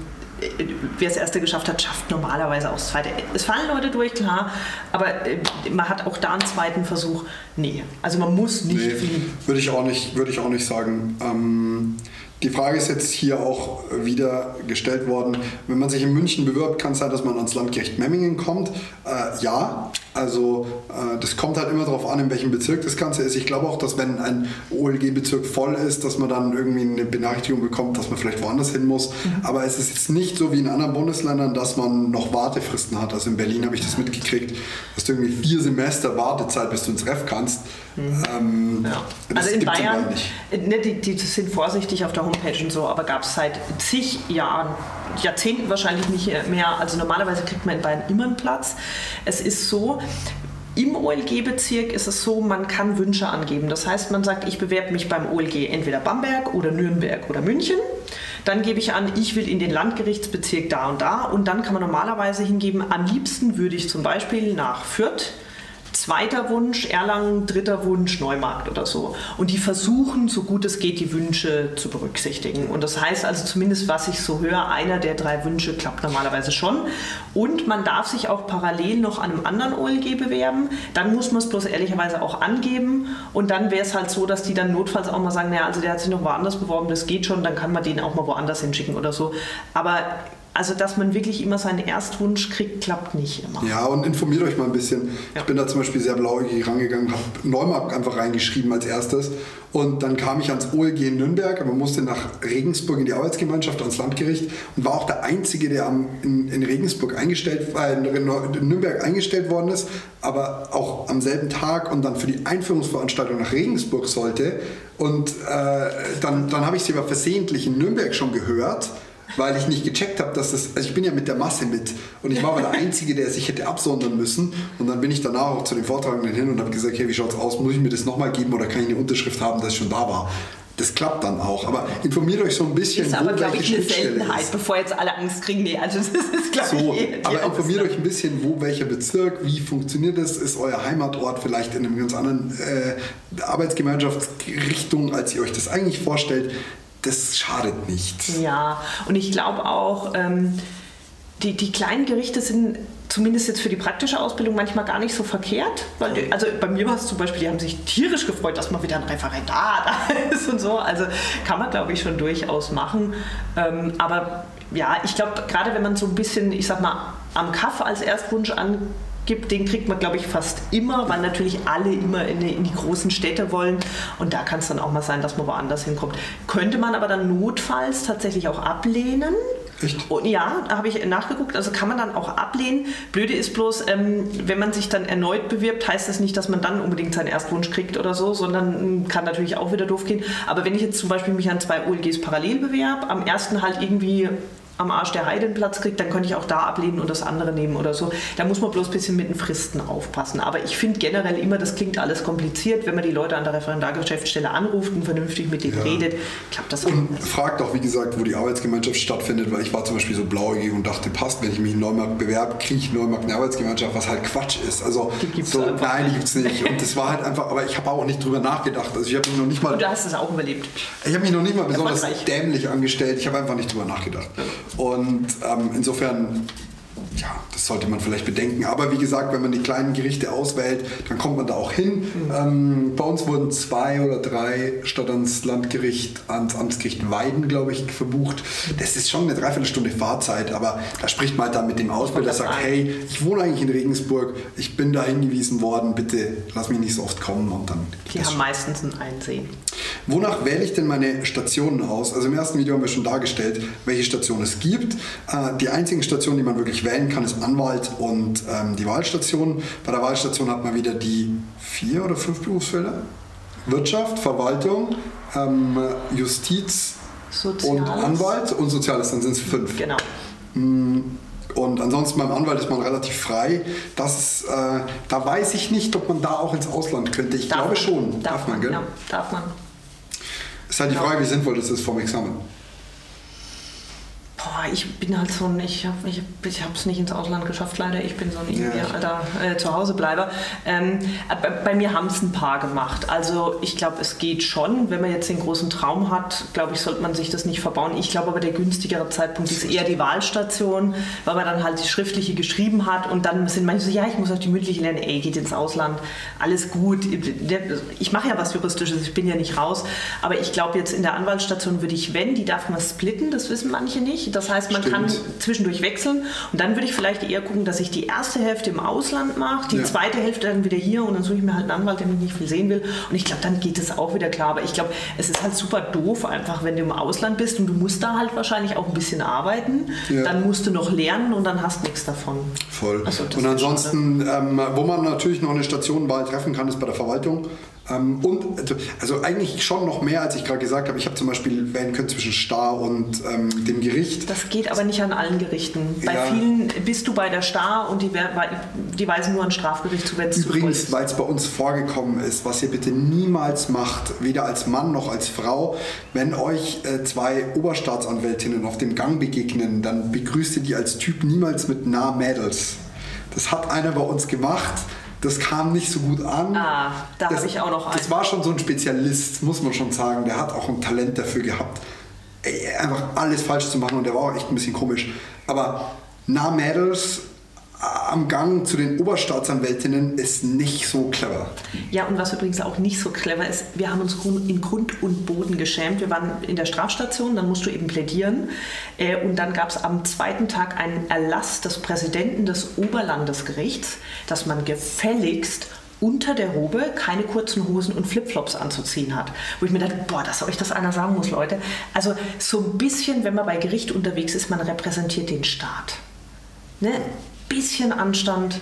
wer das Erste geschafft hat, schafft normalerweise auch das Zweite. Es fallen Leute durch, klar, aber äh, man hat auch da einen zweiten Versuch. Nee, also man muss nicht Nee, fliehen. würde ich auch nicht, würde ich auch nicht sagen. Ähm, die Frage ist jetzt hier auch wieder gestellt worden. Wenn man sich in München bewirbt, kann es sein, dass man ans Landgericht Memmingen kommt. Äh, ja, also äh, das kommt halt immer darauf an, in welchem Bezirk das Ganze ist. Ich glaube auch, dass wenn ein OLG-Bezirk voll ist, dass man dann irgendwie eine Benachrichtigung bekommt, dass man vielleicht woanders hin muss. Aber es ist jetzt nicht so wie in anderen Bundesländern, dass man noch Wartefristen hat. Also in Berlin habe ich das mitgekriegt, dass du irgendwie vier Semester Wartezeit, bis du ins Ref kannst. Ähm, Ja. das Also in gibt's Bayern, nicht. äh, ne, die, die sind vorsichtig auf der Homepage und so, aber gab es seit zig Jahren, Jahrzehnten wahrscheinlich nicht mehr. Also normalerweise kriegt man in Bayern immer einen Platz. Es ist so, im OLG-Bezirk ist es so, man kann Wünsche angeben. Das heißt, man sagt, ich bewerbe mich beim OLG entweder Bamberg oder Nürnberg oder München. Dann gebe ich an, ich will in den Landgerichtsbezirk da und da. Und dann kann man normalerweise hingeben, am liebsten würde ich zum Beispiel nach Fürth Zweiter Wunsch Erlangen, dritter Wunsch Neumarkt oder so. Und die versuchen, so gut es geht, die Wünsche zu berücksichtigen. Und das heißt also zumindest, was ich so höre, einer der drei Wünsche klappt normalerweise schon. Und man darf sich auch parallel noch an einem anderen OLG bewerben. Dann muss man es bloß ehrlicherweise auch angeben. Und dann wäre es halt so, dass die dann notfalls auch mal sagen, naja, also der hat sich noch woanders beworben, das geht schon, dann kann man den auch mal woanders hinschicken oder so. Aber also, dass man wirklich immer seinen Erstwunsch kriegt, klappt nicht immer. Ja, und informiert euch mal ein bisschen. Ich bin da zum Beispiel sehr blauäugig rangegangen, habe Neumarkt einfach reingeschrieben als erstes. Und dann kam ich ans OLG in Nürnberg, aber musste nach Regensburg in die Arbeitsgemeinschaft, ans Landgericht und war auch der Einzige, der am, in, in Regensburg eingestellt, äh, in Nürnberg eingestellt worden ist, aber auch am selben Tag und dann für die Einführungsveranstaltung nach Regensburg sollte. Und äh, dann, dann habe ich sie aber versehentlich in Nürnberg schon gehört. Weil ich nicht gecheckt habe, dass das, also ich bin ja mit der Masse mit und ich war aber der Einzige, der sich hätte absondern müssen und dann bin ich danach auch zu den Vortragenden hin und habe gesagt, hey, wie schaut's aus, muss ich mir das nochmal geben oder kann ich eine Unterschrift haben, dass ich schon da war? Das klappt dann auch. Aber informiert euch so ein bisschen, ist aber, glaube ich, eine Seltenheit, ist. bevor jetzt alle Angst kriegen. Nee, also das ist, glaube so, ich, eh Aber informiert euch ein bisschen, wo welcher Bezirk, wie funktioniert das, ist euer Heimatort vielleicht in einer ganz anderen äh, Arbeitsgemeinschaftsrichtung, als ihr euch das eigentlich vorstellt. Das schadet nicht. Ja, und ich glaube auch, ähm, die, die kleinen Gerichte sind zumindest jetzt für die praktische Ausbildung manchmal gar nicht so verkehrt. Weil also bei mir war es zum Beispiel, die haben sich tierisch gefreut, dass mal wieder ein Referendar da ist und so. Also kann man, glaube ich, schon durchaus machen. Ähm, aber ja, ich glaube, gerade wenn man so ein bisschen, ich sag mal, am Kaff als Erstwunsch angibt, den kriegt man, glaube ich, fast immer, weil natürlich alle immer in die, in die, großen Städte wollen. Und da kann es dann auch mal sein, dass man woanders hinkommt. Könnte man aber dann notfalls tatsächlich auch ablehnen, Echt? Und ja, da habe ich nachgeguckt. Also kann man dann auch ablehnen. Blöde ist bloß, ähm, wenn man sich dann erneut bewirbt, heißt das nicht, dass man dann unbedingt seinen Erstwunsch kriegt oder so, sondern hm, kann natürlich auch wieder doof gehen. Aber wenn ich jetzt zum Beispiel mich an zwei OLGs parallel bewerbe, am ersten halt irgendwie am Arsch der Heide einen Platz kriegt, dann könnte ich auch da ablehnen und das andere nehmen oder so. Da muss man bloß ein bisschen mit den Fristen aufpassen. Aber ich finde generell immer, das klingt alles kompliziert. Wenn man die Leute an der Referendargeschäftsstelle anruft und vernünftig mit denen ja. redet, klappt das auch. Und fragt auch, wie gesagt, wo die Arbeitsgemeinschaft stattfindet, weil ich war zum Beispiel so blauäugig und dachte, passt, wenn ich mich in Neumarkt bewerbe, kriege ich Neumarkt eine Arbeitsgemeinschaft, was halt Quatsch ist. Also, die gibt's so, nein, die gibt es nicht. Und das war halt einfach, aber ich habe auch nicht drüber nachgedacht. Also ich habe mich noch nicht mal. Und du hast es auch überlebt. Ich habe mich noch nicht mal besonders dämlich angestellt. Ich habe einfach nicht drüber nachgedacht. Und ähm, insofern ja, das sollte man vielleicht bedenken. Aber wie gesagt, wenn man die kleinen Gerichte auswählt, dann kommt man da auch hin. Mhm. Ähm, bei uns wurden zwei oder drei statt ans Landgericht, ans Amtsgericht Weiden, glaube ich, verbucht. Das ist schon eine Dreiviertelstunde Fahrzeit, aber da spricht man halt dann mit dem Ausbilder, der sagt, hey, ich wohne eigentlich in Regensburg, ich bin da hingewiesen worden, bitte lass mich nicht so oft kommen und dann. Die haben schon. meistens ein Einsehen. Wonach wähle ich denn meine Stationen aus? Also im ersten Video haben wir schon dargestellt, welche Stationen es gibt. Äh, die einzigen Stationen, die man wirklich wählen kann, ist Anwalt und ähm, die Wahlstation. Bei der Wahlstation hat man wieder die vier oder fünf Berufsfelder. Wirtschaft, Verwaltung, ähm, Justiz Soziales. und Anwalt und Soziales, dann sind es fünf. Genau. Mm, und ansonsten beim Anwalt ist man relativ frei. Das äh, da weiß ich nicht, ob man da auch ins Ausland könnte. Ich darf glaube man. schon. Darf, darf man, gell? Ja, darf man. Ist halt die Frage, wie sinnvoll das ist vom Examen. Boah, ich bin halt so ein, ich habe ich, ich es nicht ins Ausland geschafft leider, ich bin so ein ja. alter äh, Zuhausebleiber. Ähm, bei, bei, mir haben es ein paar gemacht. Also ich glaube, es geht schon. Wenn man jetzt den großen Traum hat, glaube ich, sollte man sich das nicht verbauen. Ich glaube aber, der günstigere Zeitpunkt ist eher die Wahlstation, weil man dann halt die schriftliche geschrieben hat und dann sind manche so, ja, ich muss auf die mündliche lernen, ey, geht ins Ausland, alles gut. Ich mache ja was Juristisches, ich bin ja nicht raus. Aber ich glaube, jetzt in der Anwaltsstation würde ich, wenn, die darf man splitten, das wissen manche nicht das heißt, man Stimmt. kann zwischendurch wechseln und dann würde ich vielleicht eher gucken, dass ich die erste Hälfte im Ausland mache, die ja. zweite Hälfte dann wieder hier und dann suche ich mir halt einen Anwalt, der mich nicht viel sehen will. Und ich glaube, dann geht es auch wieder klar. Aber ich glaube, es ist halt super doof, einfach wenn du im Ausland bist und du musst da halt wahrscheinlich auch ein bisschen arbeiten. Ja. Dann musst du noch lernen und dann hast du nichts davon. Voll. Also, und ansonsten, ähm, wo man natürlich noch eine Stationenwahl treffen kann, ist bei der Verwaltung. Ähm, und also, also, eigentlich schon noch mehr, als ich gerade gesagt habe. Ich habe zum Beispiel wählen können zwischen Star und ähm, dem Gericht. Das geht aber nicht an allen Gerichten. Bei ja. vielen bist du bei der Star und die, die weisen nur an Strafgericht zu, wenn es Übrigens, weil es bei uns vorgekommen ist, was ihr bitte niemals macht, weder als Mann noch als Frau, wenn euch äh, zwei Oberstaatsanwältinnen auf dem Gang begegnen, dann begrüßt ihr die als Typ niemals mit Na Mädels. Das hat einer bei uns gemacht das kam nicht so gut an. Ah, da habe ich auch noch einen. Das war schon so ein Spezialist, muss man schon sagen. Der hat auch ein Talent dafür gehabt, einfach alles falsch zu machen und der war auch echt ein bisschen komisch. Aber Na Mädels am Gang zu den Oberstaatsanwältinnen ist nicht so clever. Ja, und was übrigens auch nicht so clever ist, wir haben uns in Grund und Boden geschämt. Wir waren in der Strafstation, dann musst du eben plädieren. Äh, und dann gab es am zweiten Tag einen Erlass des Präsidenten des Oberlandesgerichts, dass man gefälligst unter der Robe keine kurzen Hosen und Flipflops anzuziehen hat. Wo ich mir dachte, boah, dass euch das einer sagen muss, Leute. Also so ein bisschen, wenn man bei Gericht unterwegs ist, man repräsentiert den Staat. Ne? Bisschen Anstand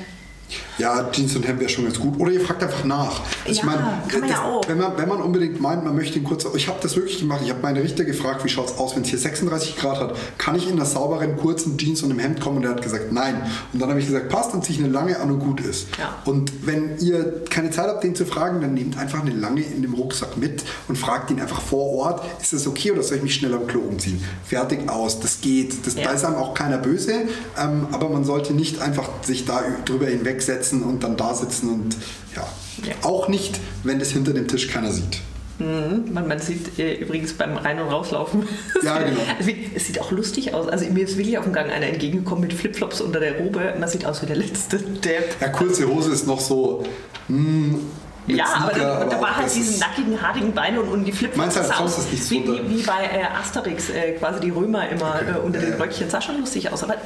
Ja, Jeans und Hemd wäre schon ganz gut. Oder ihr fragt einfach nach. Also ja, meine, kann man das, ja auch. Wenn man, wenn man unbedingt meint, man möchte ihn kurz... Ich habe das wirklich gemacht. Ich habe meine Richter gefragt, wie schaut es aus, wenn es hier 36 Grad hat. Kann ich in einer sauberen, kurzen Jeans und einem Hemd kommen? Und er hat gesagt, nein. Und dann habe ich gesagt, passt, dann ziehe ich eine lange an und gut ist. Ja. Und wenn ihr keine Zeit habt, den zu fragen, dann nehmt einfach eine lange in dem Rucksack mit und fragt ihn einfach vor Ort, ist das okay oder soll ich mich schnell am Klo umziehen? Fertig aus, das geht. Das, Ja. Da ist einem auch keiner böse, ähm, aber man sollte nicht einfach sich da drüber hinwegsetzen und dann da sitzen und ja. Ja. Auch nicht, wenn das hinter dem Tisch keiner sieht. Man, man sieht äh, übrigens beim Rein- und Rauslaufen. Ja, genau. Also, es sieht auch lustig aus. Also mir ist wirklich auf dem Gang einer entgegengekommen mit Flipflops unter der Robe. Man sieht aus wie der letzte Depp. Ja, kurze Hose ist noch so. mm, mit Ja, aber Sneaker, da, da war halt diese nackigen, haarigen Beine und, und die Flipflops. Meinst du, sonst aus ist nichts wie, wie, wie bei äh, Asterix, äh, quasi die Römer immer Okay. äh, unter den. Röckchen. Sah schon lustig aus, aber mh,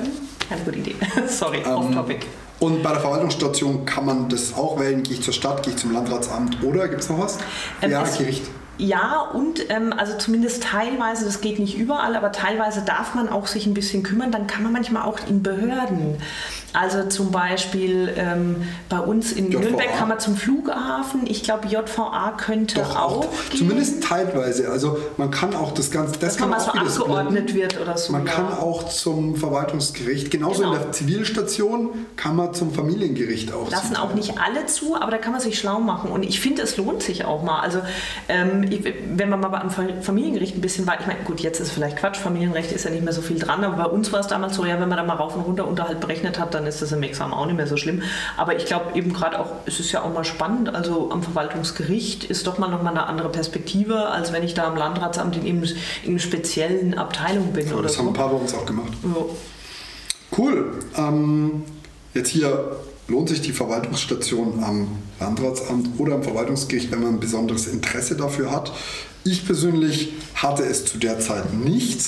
keine gute Idee. Sorry, Ähm, off topic. Und bei der Verwaltungsstation kann man das auch wählen. Gehe ich zur Stadt, gehe ich zum Landratsamt oder gibt es noch was? Ähm, ja, es- Gericht. Ja, und ähm, also zumindest teilweise, das geht nicht überall, aber teilweise darf man auch sich ein bisschen kümmern. Dann kann man manchmal auch in Behörden. Also zum Beispiel ähm, bei uns in JVA. Nürnberg kann man zum Flughafen. Ich glaube, JVA könnte Doch, auch, gehen. Zumindest teilweise. Also man kann auch das Ganze. Das dass man so auch wieder abgeordnet splitten. wird oder so. Man ja. kann auch zum Verwaltungsgericht, genauso Genau. in der Zivilstation kann man zum Familiengericht auch. lassen auch nicht alle zu, aber da kann man sich schlau machen. Und ich finde, es lohnt sich auch mal. Also, ähm, ich, wenn man mal beim Familiengericht ein bisschen war, ich meine, gut, jetzt ist vielleicht Quatsch, Familienrecht ist ja nicht mehr so viel dran, aber bei uns war es damals so, ja, wenn man da mal rauf und runter Unterhalt berechnet hat, dann ist das im Examen auch nicht mehr so schlimm. Aber ich glaube eben gerade auch, es ist ja auch mal spannend, also am Verwaltungsgericht ist doch mal nochmal eine andere Perspektive, als wenn ich da am Landratsamt in, eben- in einer speziellen Abteilung bin Ja, das so. haben ein paar bei uns auch gemacht. Ja. Cool. Ähm, jetzt hier lohnt sich die Verwaltungsstation am Landratsamt oder am Verwaltungsgericht, wenn man ein besonderes Interesse dafür hat. Ich persönlich hatte es zu der Zeit nicht.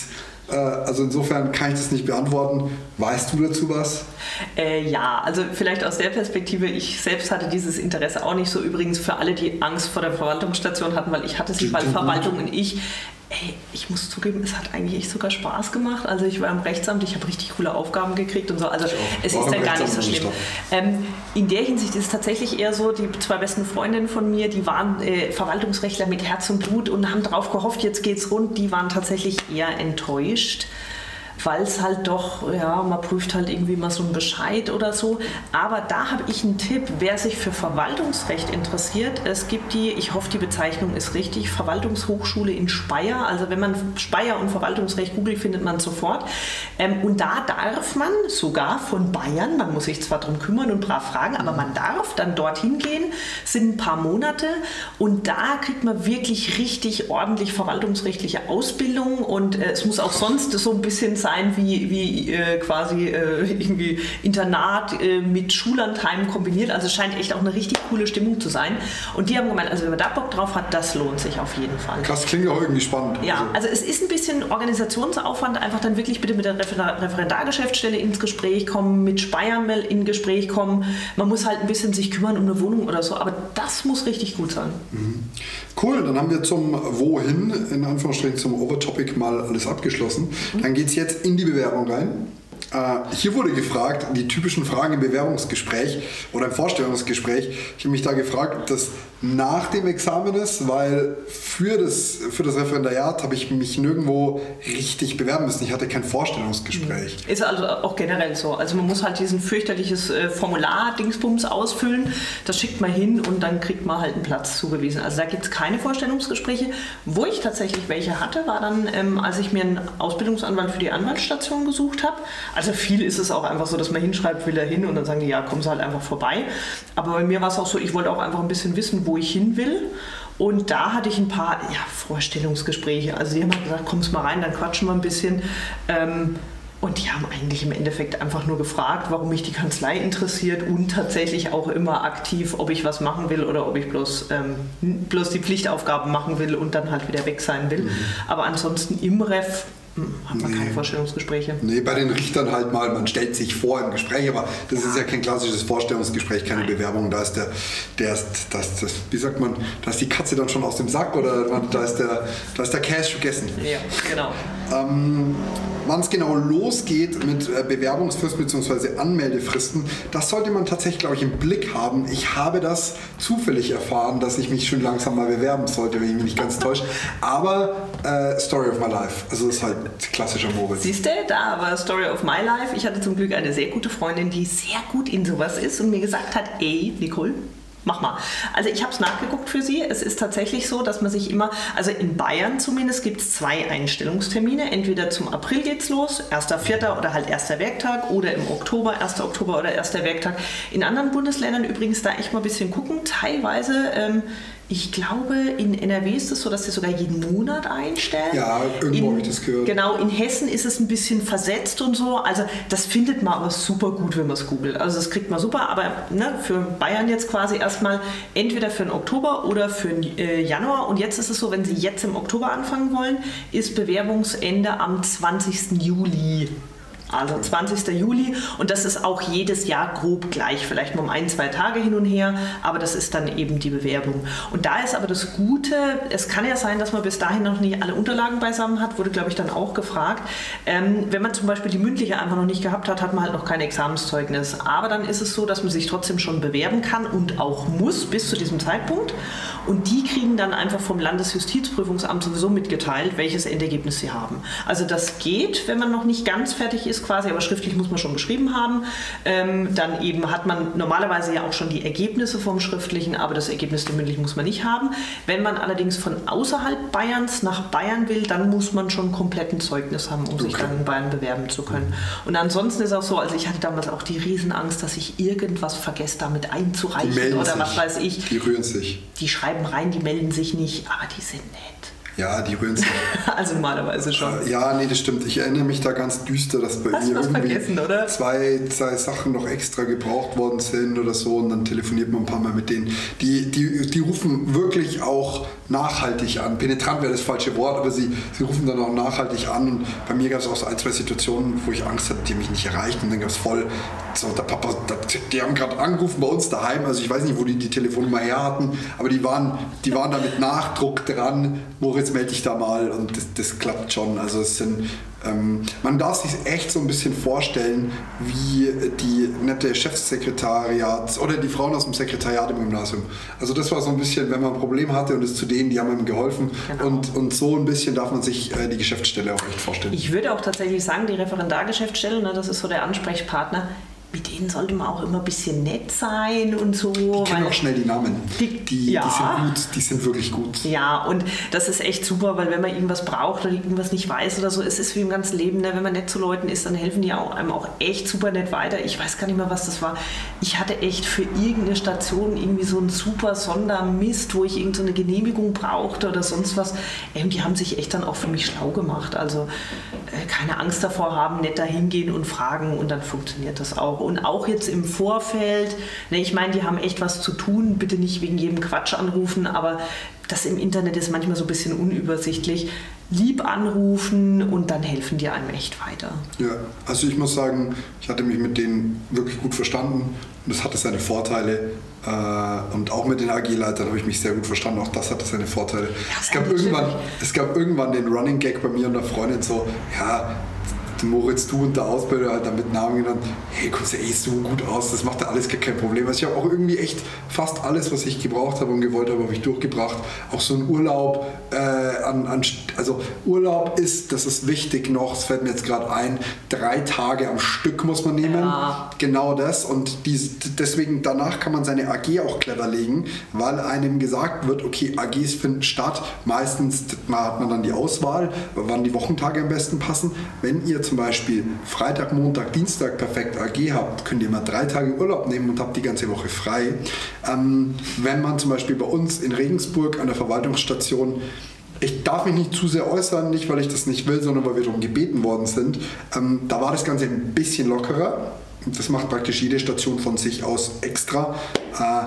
Äh, also insofern kann ich das nicht beantworten. Weißt du dazu was? Äh, ja, also vielleicht aus der Perspektive, ich selbst hatte dieses Interesse auch nicht so. Übrigens für alle, die Angst vor der Verwaltungsstation hatten, weil ich hatte sie, weil. Verwaltung und ich, ey, ich muss zugeben, es hat eigentlich echt sogar Spaß gemacht. Also ich war im Rechtsamt, ich habe richtig coole Aufgaben gekriegt und so. Also es ist dann gar nicht so schlimm. in Ähm, in der Hinsicht ist es tatsächlich eher so, die zwei besten Freundinnen von mir, die waren äh, Verwaltungsrechtler mit Herz und Blut und haben darauf gehofft, jetzt geht's rund. Die waren tatsächlich eher enttäuscht weil es halt doch, ja, man prüft halt irgendwie mal so einen Bescheid oder so. Aber da habe ich einen Tipp, wer sich für Verwaltungsrecht interessiert. Es gibt die, ich hoffe, die Bezeichnung ist richtig, Verwaltungshochschule in Speyer. Also wenn man Speyer und Verwaltungsrecht googelt, findet man sofort. Ähm, und da darf man sogar von Bayern, man muss sich zwar darum kümmern und brav fragen, aber man darf dann dorthin gehen, sind ein paar Monate und da kriegt man wirklich richtig ordentlich verwaltungsrechtliche Ausbildung und äh, es muss auch sonst so ein bisschen sein wie, wie äh, quasi äh, irgendwie Internat äh, mit Schullandheim kombiniert. Also es scheint echt auch eine richtig coole Stimmung zu sein. Und die haben gemeint, also wenn man da Bock drauf hat, das lohnt sich auf jeden Fall. Krass, klingt auch irgendwie spannend. Ja, also es ist ein bisschen Organisationsaufwand, einfach dann wirklich bitte mit der Referendar Referendargeschäftsstelle ins Gespräch kommen, mit Speyern mal in Gespräch kommen. Man muss halt ein bisschen sich kümmern um eine Wohnung oder so, aber das muss richtig gut sein. Cool, dann haben wir zum Wohin, in Anführungsstrichen zum Overtopic mal alles abgeschlossen. Dann geht es jetzt in die Bewerbung rein. Äh, hier wurde gefragt, die typischen Fragen im Bewerbungsgespräch oder im Vorstellungsgespräch. Ich habe mich da gefragt, das nach dem Examen ist, weil für das, für das Referendariat habe ich mich nirgendwo richtig bewerben müssen. Ich hatte kein Vorstellungsgespräch. Ist also auch generell so. Also man muss halt diesen fürchterliches äh, Formular-Dingsbums ausfüllen. Das schickt man hin und dann kriegt man halt einen Platz zugewiesen. Also da gibt es keine Vorstellungsgespräche. Wo ich tatsächlich welche hatte, war dann, ähm, als ich mir einen Ausbildungsanwalt für die Anwaltsstation gesucht habe. Also viel ist es auch einfach so, dass man hinschreibt, will er hin und dann sagen die, ja, kommen Sie halt einfach vorbei. Aber bei mir war es auch so, ich wollte auch einfach ein bisschen wissen, wo ich hin will. Und da hatte ich ein paar ja, Vorstellungsgespräche. Also die haben halt gesagt, kommst mal rein, dann quatschen wir ein bisschen. Ähm, und die haben eigentlich im Endeffekt einfach nur gefragt, warum mich die Kanzlei interessiert und tatsächlich auch immer aktiv, ob ich was machen will oder ob ich bloß, ähm, bloß die Pflichtaufgaben machen will und dann halt wieder weg sein will. Aber ansonsten im Ref hat man Nee. keine Vorstellungsgespräche. Nee, bei den Richtern halt mal, man stellt sich vor im Gespräch, aber das ist ja kein klassisches Vorstellungsgespräch, keine Bewerbung. Da ist der, der ist, das, das, wie sagt man, da ist die Katze dann schon aus dem Sack oder man, da ist der, da ist der Cash gegessen. Ja, genau. Ähm, Wann es genau losgeht mit äh, Bewerbungsfristen bzw. Anmeldefristen, das sollte man tatsächlich, glaube ich, im Blick haben. Ich habe das zufällig erfahren, dass ich mich schon langsam mal bewerben sollte, wenn ich mich nicht ganz täusche. Aber äh, Story of my life, also das ist halt klassischer Moritz. Siehst du, da war Story of My Life. Ich hatte zum Glück eine sehr gute Freundin, die sehr gut in sowas ist und mir gesagt hat, ey, Nicole, mach mal. Also ich habe es nachgeguckt für sie. Es ist tatsächlich so, dass man sich immer, also in Bayern zumindest gibt es zwei Einstellungstermine. Entweder zum April geht's los, 1.4. oder halt erster Werktag oder im Oktober, 1. Oktober oder erster Werktag. In anderen Bundesländern übrigens da echt mal ein bisschen gucken. Teilweise, ähm, ich glaube, in NRW ist es so, dass sie sogar jeden Monat einstellen. Ja, irgendwo habe ich das gehört. Genau, in Hessen ist es ein bisschen versetzt und so. Also das findet man aber super gut, wenn man es googelt. Also das kriegt man super, aber ne, für Bayern jetzt quasi erstmal entweder für den Oktober oder für den äh, Januar. Und jetzt ist es so, wenn Sie jetzt im Oktober anfangen wollen, ist Bewerbungsende am 20. Juli. Also 20. Juli und das ist auch jedes Jahr grob gleich, vielleicht mal um ein, zwei Tage hin und her, aber das ist dann eben die Bewerbung. Und da ist aber das Gute, es kann ja sein, dass man bis dahin noch nicht alle Unterlagen beisammen hat, wurde glaube ich dann auch gefragt. Ähm, wenn man zum Beispiel die mündliche einfach noch nicht gehabt hat, hat man halt noch kein Examenszeugnis. Aber dann ist es so, dass man sich trotzdem schon bewerben kann und auch muss bis zu diesem Zeitpunkt. Und die kriegen dann einfach vom Landesjustizprüfungsamt sowieso mitgeteilt, welches Endergebnis sie haben. Also das geht, wenn man noch nicht ganz fertig ist quasi, aber schriftlich muss man schon geschrieben haben. Ähm, dann eben hat man normalerweise ja auch schon die Ergebnisse vom schriftlichen, aber das Ergebnis der mündlichen muss man nicht haben. Wenn man allerdings von außerhalb Bayerns nach Bayern will, dann muss man schon komplett ein Zeugnis haben, um sich Okay. dann in Bayern bewerben zu können. Und ansonsten ist auch so, also ich hatte damals auch die Riesenangst, dass ich irgendwas vergesse, damit einzureichen oder sich. was weiß ich. Die rühren sich. Die schreiben rein, die melden sich nicht, aber die sind nett. Ja, die rühren sich. Also normalerweise schon. Ja, nee, das stimmt. Ich erinnere mich da ganz düster, dass bei Hast mir irgendwie? Zwei, zwei Sachen noch extra gebraucht worden sind oder so und dann telefoniert man ein paar Mal mit denen. Die, die, die rufen wirklich auch nachhaltig an. Penetrant wäre das falsche Wort, aber sie, sie rufen dann auch nachhaltig an. Und bei mir gab es auch so ein, zwei Situationen, wo ich Angst hatte, die mich nicht erreicht. Und dann gab es voll so, der Papa, der, die haben gerade angerufen bei uns daheim, also ich weiß nicht, wo die die Telefonnummer her hatten, aber die waren, die waren da mit Nachdruck dran, Moritz, melde dich da mal. Und das, das klappt schon. Also es sind, ähm, man darf sich echt so ein bisschen vorstellen, wie die nette Chefsekretariat oder die Frauen aus dem Sekretariat im Gymnasium. Also das war so ein bisschen, wenn man ein Problem hatte und es zu denen, die haben einem geholfen Genau. und, und so ein bisschen darf man sich äh, die Geschäftsstelle auch echt vorstellen. Ich würde auch tatsächlich sagen, die Referendargeschäftsstelle, ne, das ist so der Ansprechpartner, mit denen sollte man auch immer ein bisschen nett sein und so. Ich kenne weil- auch schnell die Namen. Die- die, ja. die sind gut, die sind wirklich gut. Ja, und das ist echt super, weil wenn man irgendwas braucht oder irgendwas nicht weiß oder so, es ist wie im ganzen Leben, ne? wenn man nett zu Leuten ist, dann helfen die auch, einem auch echt super nett weiter. Ich weiß gar nicht mehr, was das war. Ich hatte echt für irgendeine Station irgendwie so einen super Sondermist, wo ich irgendeine Genehmigung brauchte oder sonst was. Ähm, die haben sich echt dann auch für mich schlau gemacht. Also äh, keine Angst davor haben, nett da hingehen und fragen und dann funktioniert das auch. Und auch jetzt im Vorfeld, ne, ich meine, die haben echt was zu tun, bitte nicht wegen jedem Quatsch anrufen, aber das im Internet ist manchmal so ein bisschen unübersichtlich. Lieb anrufen und dann helfen die einem echt weiter. Ja, also ich muss sagen, ich hatte mich mit denen wirklich gut verstanden und das hatte seine Vorteile. Äh, Und auch mit den AG-Leitern habe ich mich sehr gut verstanden. Auch das hatte seine Vorteile. es, gab irgendwann, es gab irgendwann den Running Gag bei mir und der Freundin so, ja, Moritz, du und der Ausbilder halt dann mit Namen genannt, hey, kommst ja eh so gut aus, das macht ja alles gar kein Problem. Also ich habe auch irgendwie echt fast alles, was ich gebraucht habe und gewollt habe, habe ich durchgebracht. Auch so ein Urlaub, äh, an, an, also Urlaub ist, das ist wichtig noch, es fällt mir jetzt gerade ein, drei Tage am Stück muss man nehmen. Ja. Genau das und dies, deswegen danach kann man seine AG auch clever legen, weil einem gesagt wird, okay, AGs finden statt. Meistens hat man dann die Auswahl, wann die Wochentage am besten passen. Wenn ihr zum Beispiel Freitag, Montag, Dienstag perfekt AG habt, könnt ihr mal drei Tage Urlaub nehmen und habt die ganze Woche frei. Ähm, wenn man zum Beispiel bei uns in Regensburg an der Verwaltungsstation ich darf mich nicht zu sehr äußern, nicht weil ich das nicht will, sondern weil wir darum gebeten worden sind. Ähm, da war das Ganze ein bisschen lockerer. Das macht praktisch jede Station von sich aus extra. Äh,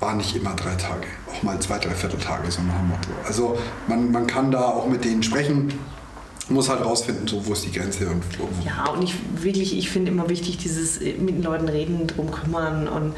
war nicht immer drei Tage, auch mal zwei, drei Vierteltage, so nach dem Motto. Also man, man kann da auch mit denen sprechen, muss halt rausfinden, so, wo ist die Grenze und wo. Ja, und ich wirklich, ich finde immer wichtig, dieses äh, mit den Leuten reden, drum kümmern und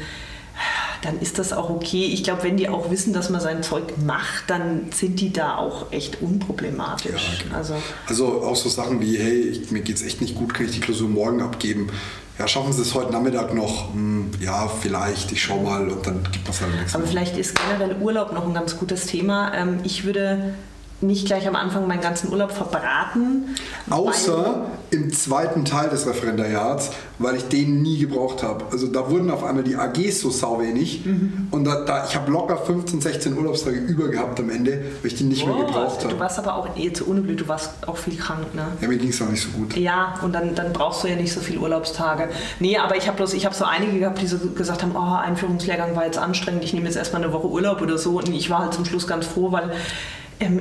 dann ist das auch okay. Ich glaube, wenn die auch wissen, dass man sein Zeug macht, dann sind die da auch echt unproblematisch. Ja, genau. also, also auch so Sachen wie, hey, ich, mir geht es echt nicht gut, kann ich die Klausur morgen abgeben? Ja, schaffen Sie es heute Nachmittag noch? Hm, ja, vielleicht, ich schau mal und dann gibt es halt nichts. Aber vielleicht ist generell Urlaub noch ein ganz gutes Thema. Ähm, ich würde nicht gleich am Anfang meinen ganzen Urlaub verbraten. Außer im zweiten Teil des Referendariats, weil ich den nie gebraucht habe. Also da wurden auf einmal die AGs so sau wenig mhm. und da, da ich habe locker 15, 16 Urlaubstage über gehabt am Ende, weil ich die nicht oh, mehr gebraucht habe. Du warst aber auch eh zu unblöd, du warst auch viel krank, ne? Ja, mir ging es auch nicht so gut. Ja, und dann, dann brauchst du ja nicht so viele Urlaubstage. Nee, aber ich habe bloß, ich habe so einige gehabt, die so gesagt haben, oh, Einführungslehrgang war jetzt anstrengend, ich nehme jetzt erstmal eine Woche Urlaub oder so und ich war halt zum Schluss ganz froh, weil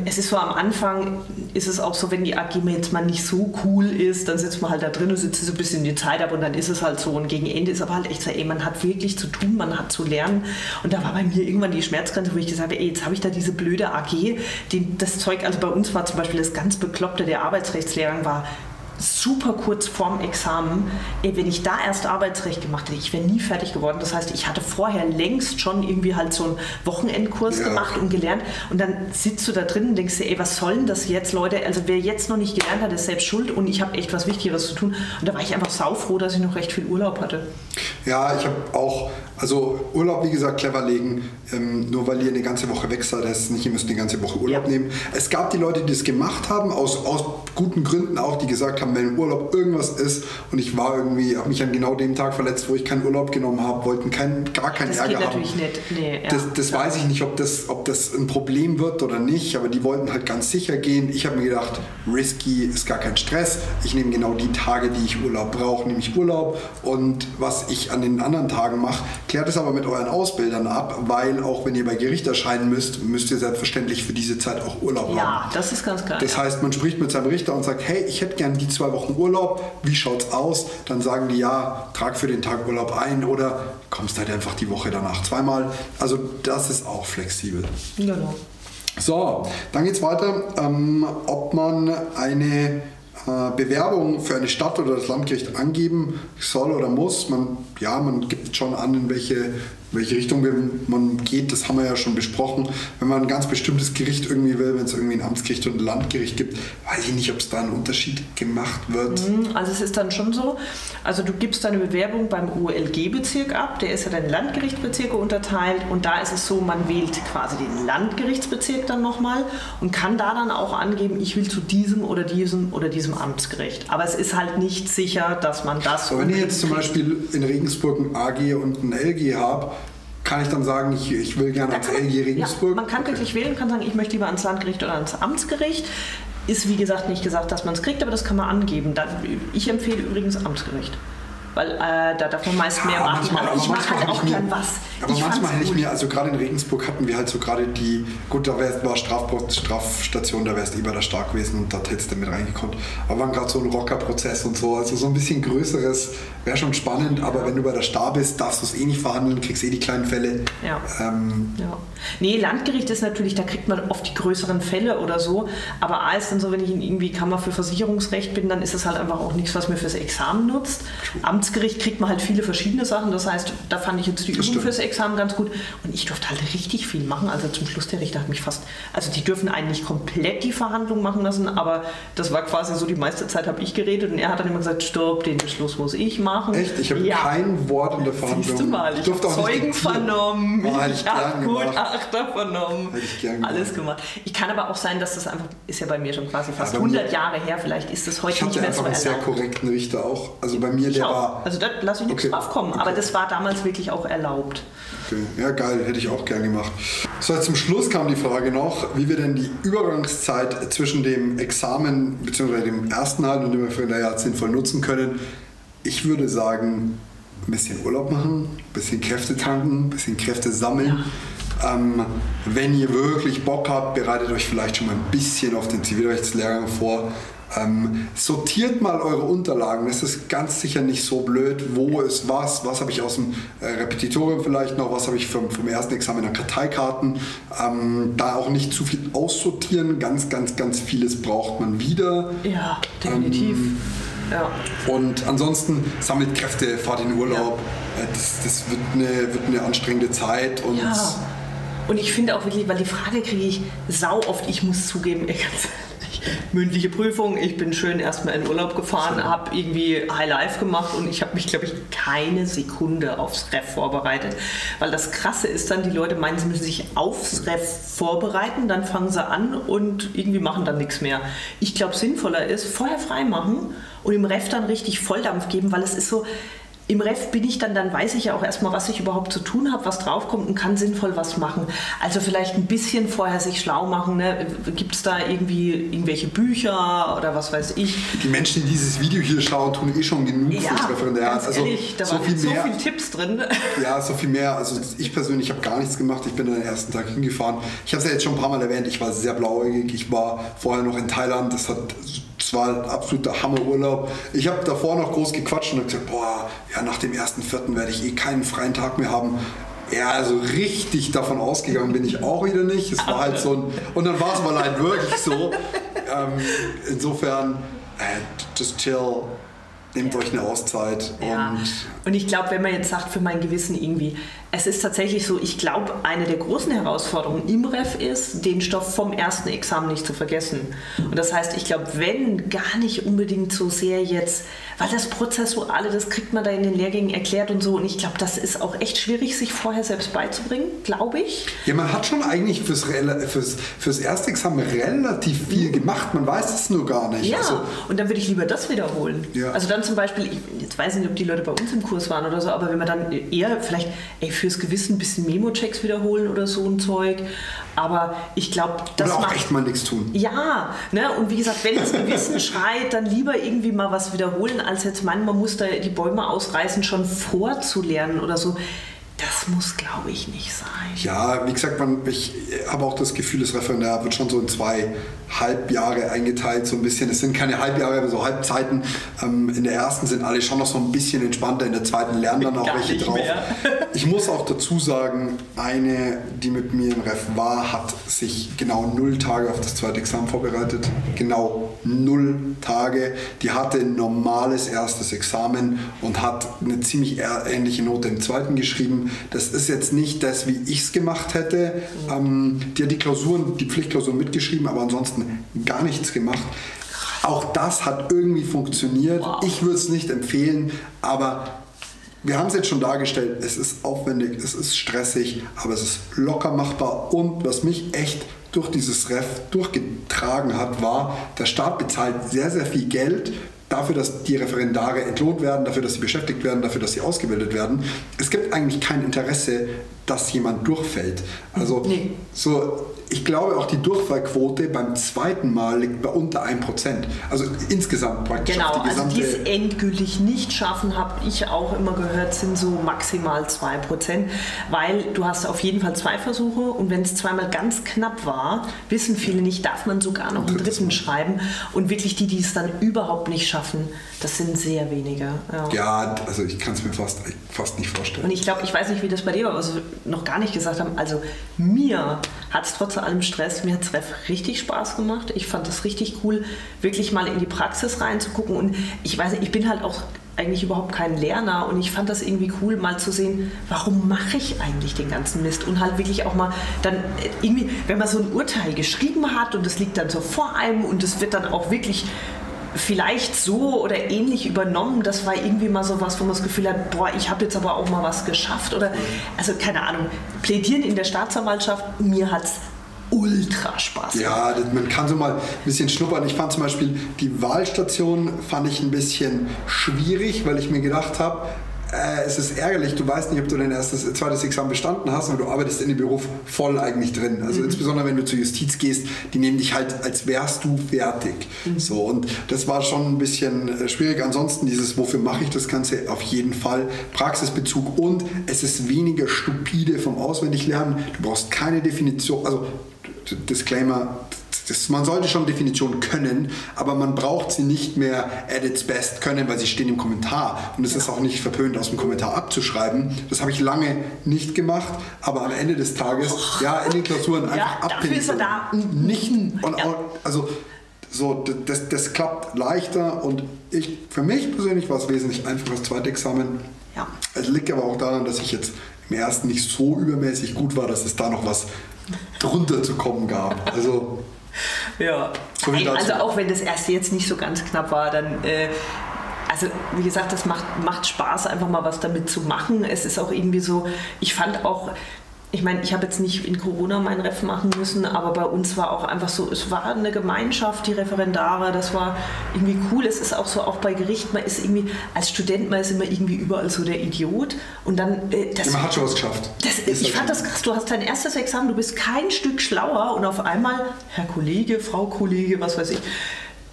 es ist so am Anfang, ist es auch so, wenn die AG jetzt mal nicht so cool ist, dann sitzt man halt da drin und sitzt so ein bisschen die Zeit ab und dann ist es halt so. Und gegen Ende ist aber halt echt so, ey, man hat wirklich zu tun, man hat zu lernen. Und da war bei mir irgendwann die Schmerzgrenze, wo ich gesagt habe, ey, jetzt habe ich da diese blöde AG, die, das Zeug, also bei uns war zum Beispiel das ganz Bekloppte der Arbeitsrechtslehrgang war super kurz vorm Examen, ey, wenn ich da erst Arbeitsrecht gemacht hätte, ich wäre nie fertig geworden. Das heißt, ich hatte vorher längst schon irgendwie halt so einen Wochenendkurs ja. gemacht und gelernt und dann sitzt du da drin und denkst dir, ey, was soll denn das jetzt, Leute? Also wer jetzt noch nicht gelernt hat, ist selbst schuld und ich habe echt was Wichtigeres zu tun. Und da war ich einfach saufroh, dass ich noch recht viel Urlaub hatte. Ja, ich habe auch, also Urlaub, wie gesagt, clever legen. Ähm, nur weil ihr eine ganze Woche weg seid, heißt es nicht, ihr müsst eine ganze Woche Urlaub ja. nehmen. Es gab die Leute, die das gemacht haben, aus, aus guten Gründen auch, die gesagt haben, wenn Urlaub irgendwas ist und ich war irgendwie, habe mich an genau dem Tag verletzt, wo ich keinen Urlaub genommen habe, wollten kein, gar keinen das Ärger haben. Nicht. Nee, ja. Das, das weiß ich nicht, ob das, ob das ein Problem wird oder nicht, aber die wollten halt ganz sicher gehen. Ich habe mir gedacht, risky ist gar kein Stress. Ich nehme genau die Tage, die ich Urlaub brauche, nehme ich Urlaub und was ich an den anderen Tagen mache, klärt es aber mit euren Ausbildern ab, weil auch wenn ihr bei Gericht erscheinen müsst, müsst ihr selbstverständlich für diese Zeit auch Urlaub ja, haben. Ja, das ist ganz klar. Das heißt, man spricht mit seinem Richter und sagt, hey, ich hätte gerne die zwei Wochen Urlaub, wie schaut's aus? Dann sagen die, ja, trag für den Tag Urlaub ein oder kommst halt einfach die Woche danach zweimal. Also das ist auch flexibel. Genau. So, dann geht es weiter, ähm, ob man eine Bewerbung für eine Stadt oder das Landgericht angeben soll oder muss. Man, ja, man gibt schon an, in welche welche Richtung man geht, das haben wir ja schon besprochen. Wenn man ein ganz bestimmtes Gericht irgendwie will, wenn es irgendwie ein Amtsgericht und ein Landgericht gibt, weiß ich nicht, ob es da einen Unterschied gemacht wird. Mhm, also es ist dann schon so, also du gibst deine Bewerbung beim OLG-Bezirk ab, der ist ja dann Landgerichtsbezirke unterteilt und da ist es so, man wählt quasi den Landgerichtsbezirk dann nochmal und kann da dann auch angeben, ich will zu diesem oder diesem oder diesem Amtsgericht. Aber es ist halt nicht sicher, dass man das... Aber wenn ich jetzt zum Beispiel in Regensburg ein AG und ein LG habe, kann ich dann sagen, ich, ich will gerne ans LG Regensburg? Ja, man kann okay. wirklich wählen, kann sagen, ich möchte lieber ans Landgericht oder ans Amtsgericht. Ist wie gesagt nicht gesagt, dass man es kriegt, aber das kann man angeben. Ich empfehle übrigens Amtsgericht weil äh, da darf man meist mehr machen. Manchmal, aber ich mache halt auch gern was. Aber ich manchmal hätte ich mir, also gerade in Regensburg hatten wir halt so gerade die, gut, da war Strafpro Strafstation, da wärst du eh bei der Stark gewesen und da hättest du mit reingekommen. Aber waren gerade so ein Rockerprozess und so, also so ein bisschen größeres wäre schon spannend, aber wenn du bei der Star bist, darfst du es eh nicht verhandeln, kriegst eh die kleinen Fälle. Ja. Ähm, ja. Nee, Landgericht ist natürlich, da kriegt man oft die größeren Fälle oder so, aber A ist dann so, wenn ich in irgendwie Kammer für Versicherungsrecht bin, dann ist es halt einfach auch nichts, was mir fürs Examen nutzt. Amts Amtsgericht kriegt man halt viele verschiedene Sachen. Das heißt, da fand ich jetzt die Übung fürs Examen ganz gut. Und ich durfte halt richtig viel machen. Also zum Schluss der Richter hat mich fast, also die dürfen eigentlich komplett die Verhandlung machen lassen, aber das war quasi so, die meiste Zeit habe ich geredet und er hat dann immer gesagt, stopp, den Beschluss muss ich machen. Echt? Ich habe ja. kein Wort in der Verhandlung. Siehst du mal, ich, ich habe Zeugen vernommen, oh, ich, ich habe Gutachter vernommen, alles gemacht. Ich kann aber auch sein, dass das einfach, ist ja bei mir schon quasi fast ja, 100 Jahre her, vielleicht ist das heute nicht mehr so Ich hatte einfach einen sehr korrekten Richter auch. Also bei mir, der war also da lasse ich nichts okay. drauf kommen. Okay. Aber das war damals wirklich auch erlaubt. Okay. Ja, geil, hätte ich auch gern gemacht. So, zum Schluss kam die Frage noch, wie wir denn die Übergangszeit zwischen dem Examen bzw. dem ersten Halt und dem Referendariat sinnvoll nutzen können. Ich würde sagen, ein bisschen Urlaub machen, ein bisschen Kräfte tanken, ein bisschen Kräfte sammeln. Ähm, wenn ihr wirklich Bock habt, bereitet euch vielleicht schon mal ein bisschen auf den Zivilrechtslehrgang vor. Ähm, sortiert mal eure Unterlagen. Es ist ganz sicher nicht so blöd, wo ist was, was habe ich aus dem äh, Repetitorium vielleicht noch, was habe ich vom, vom ersten Examen an Karteikarten. Ähm, da auch nicht zu viel aussortieren. Ganz, ganz, ganz vieles braucht man wieder. Ja, definitiv. Ähm, ja. Und ansonsten sammelt Kräfte, fahrt in Urlaub. Ja. Äh, das, das wird, eine, wird eine anstrengende Zeit. Und ja. Und ich finde auch wirklich, weil die Frage kriege ich sau oft, ich muss zugeben, ganz mündliche Prüfung. Ich bin schön erstmal in Urlaub gefahren, habe irgendwie High Life gemacht und ich habe mich, glaube ich, keine Sekunde aufs Ref vorbereitet. Weil das Krasse ist dann, die Leute meinen, sie müssen sich aufs Ref vorbereiten, dann fangen sie an und irgendwie machen dann nichts mehr. Ich glaube, sinnvoller ist, vorher frei machen und im Ref dann richtig Volldampf geben, weil es ist so, im Ref bin ich dann, dann weiß ich ja auch erstmal, was ich überhaupt zu tun habe, was draufkommt und kann sinnvoll was machen. Also vielleicht ein bisschen vorher sich schlau machen. Ne? Gibt es da irgendwie irgendwelche Bücher oder was weiß ich? Die Menschen, die dieses Video hier schauen, tun eh schon genug ja, fürs Referendariat. Also ehrlich, da so waren viel so viele Tipps drin. Ja, so viel mehr. Also ich persönlich habe gar nichts gemacht. Ich bin den ersten Tag hingefahren. Ich habe es ja jetzt schon ein paar Mal erwähnt. Ich war sehr blauäugig. Ich war vorher noch in Thailand. Das hat es war ein absoluter Hammerurlaub. Ich habe davor noch groß gequatscht und gesagt, boah, ja, nach dem ersten Vierten werde ich eh keinen freien Tag mehr haben. Ja, also richtig davon ausgegangen bin ich auch wieder nicht. Es war halt so ein, und dann war es mal halt wirklich so. Ähm, insofern, äh, just chill, nehmt euch eine Auszeit. Ja. Und, und ich glaube, wenn man jetzt sagt, für mein Gewissen irgendwie, es ist tatsächlich so, ich glaube, eine der großen Herausforderungen im Ref ist, den Stoff vom ersten Examen nicht zu vergessen. Und das heißt, ich glaube, wenn gar nicht unbedingt so sehr jetzt, weil das Prozessuale, das kriegt man da in den Lehrgängen erklärt und so. Und ich glaube, das ist auch echt schwierig, sich vorher selbst beizubringen, glaube ich. Ja, man hat schon eigentlich fürs, fürs, fürs erste Examen relativ viel gemacht. Man weiß es nur gar nicht. Ja, also, und dann würde ich lieber das wiederholen. Ja. Also dann zum Beispiel, jetzt weiß ich nicht, ob die Leute bei uns im Kurs waren oder so, aber wenn man dann eher vielleicht, ey, fürs Gewissen ein bisschen Memo-Checks wiederholen oder so ein Zeug. Aber ich glaube, das Oder auch macht, echt mal nichts tun. Ja, ne? und wie gesagt, wenn das Gewissen schreit, dann lieber irgendwie mal was wiederholen, als jetzt meinen, man muss da die Bäume ausreißen, schon vorzulernen oder so. Das muss, glaube ich, nicht sein. Ja, wie gesagt, man, ich habe auch das Gefühl, das Referendar wird schon so in zwei Halbjahre eingeteilt, so ein bisschen. Es sind keine Halbjahre, aber so Halbzeiten. Ähm, in der ersten sind alle schon noch so ein bisschen entspannter, in der zweiten lernen dann auch Gar welche drauf. Mehr. ich muss auch dazu sagen, eine, die mit mir im Ref war, hat sich genau null Tage auf das zweite Examen vorbereitet. Genau null Tage. Die hatte ein normales erstes Examen und hat eine ziemlich ähnliche Note im zweiten geschrieben das ist jetzt nicht das, wie ich es gemacht hätte. Ähm, die hat die Klausuren, die Pflichtklausuren mitgeschrieben, aber ansonsten gar nichts gemacht. Auch das hat irgendwie funktioniert. Wow. Ich würde es nicht empfehlen, aber wir haben es jetzt schon dargestellt, es ist aufwendig, es ist stressig, aber es ist locker machbar und was mich echt durch dieses Ref durchgetragen hat, war, der Staat bezahlt sehr, sehr viel Geld dafür, dass die Referendare entlohnt werden, dafür, dass sie beschäftigt werden, dafür, dass sie ausgebildet werden. Es gibt eigentlich kein Interesse, dass jemand durchfällt. Also nee. so ich glaube auch die Durchfallquote beim zweiten Mal liegt bei unter 1%. Also insgesamt praktisch. Genau, die also die es endgültig nicht schaffen, habe ich auch immer gehört, sind so maximal 2%, weil du hast auf jeden Fall zwei Versuche und wenn es zweimal ganz knapp war, wissen viele nicht, darf man sogar noch einen dritten schreiben und wirklich die, die es dann überhaupt nicht schaffen, das sind sehr wenige. Ja, ja also ich kann es mir fast, fast nicht vorstellen. Und ich glaube, ich weiß nicht, wie das bei dir war, wir noch gar nicht gesagt haben, also mir hat es trotz allem Stress, mir hat es richtig Spaß gemacht. Ich fand das richtig cool, wirklich mal in die Praxis reinzugucken. Und ich weiß nicht, ich bin halt auch eigentlich überhaupt kein Lerner und ich fand das irgendwie cool, mal zu sehen, warum mache ich eigentlich den ganzen Mist und halt wirklich auch mal dann irgendwie, wenn man so ein Urteil geschrieben hat und es liegt dann so vor einem und es wird dann auch wirklich vielleicht so oder ähnlich übernommen. Das war irgendwie mal so was, wo man das Gefühl hat, boah, ich habe jetzt aber auch mal was geschafft. Oder, also keine Ahnung, plädieren in der Staatsanwaltschaft, mir hat es ultra Spaß. Ja, man kann so mal ein bisschen schnuppern. Ich fand zum Beispiel die Wahlstation fand ich ein bisschen schwierig, weil ich mir gedacht habe, äh, es ist ärgerlich, du weißt nicht, ob du dein erstes, zweites Examen bestanden hast, aber du arbeitest in dem Beruf voll eigentlich drin. Also mhm. insbesondere wenn du zur Justiz gehst, die nehmen dich halt, als wärst du fertig. Mhm. So, und das war schon ein bisschen äh, schwierig. Ansonsten dieses, wofür mache ich das Ganze? Auf jeden Fall Praxisbezug und es ist weniger stupide vom Auswendiglernen. Du brauchst keine Definition, also Disclaimer, das, man sollte schon Definitionen können, aber man braucht sie nicht mehr at its best können, weil sie stehen im Kommentar. Und es ja. ist auch nicht verpönt, aus dem Kommentar abzuschreiben. Das habe ich lange nicht gemacht, aber am Ende des Tages, oh. ja, in den Klausuren einfach ja. Dafür ist er da. Nicht, und ja. also so, das, das klappt leichter und ich, für mich persönlich war es wesentlich einfacher das zweite Examen. Ja. Es liegt aber auch daran, dass ich jetzt im ersten nicht so übermäßig gut war, dass es da noch was drunter zu kommen gab. Also ja, so also auch wenn das erste jetzt nicht so ganz knapp war, dann äh, also wie gesagt, das macht, macht Spaß, einfach mal was damit zu machen. Es ist auch irgendwie so, ich fand auch, ich meine, ich habe jetzt nicht in Corona mein Ref machen müssen, aber bei uns war auch einfach so, es war eine Gemeinschaft, die Referendare, das war irgendwie cool. Es ist auch so, auch bei Gericht, man ist irgendwie, als Student, man ist immer irgendwie überall so der Idiot. Und dann. Äh, das, man hat schon was geschafft. Das, ich fand das krass, du hast dein erstes Examen, du bist kein Stück schlauer und auf einmal, Herr Kollege, Frau Kollege, was weiß ich.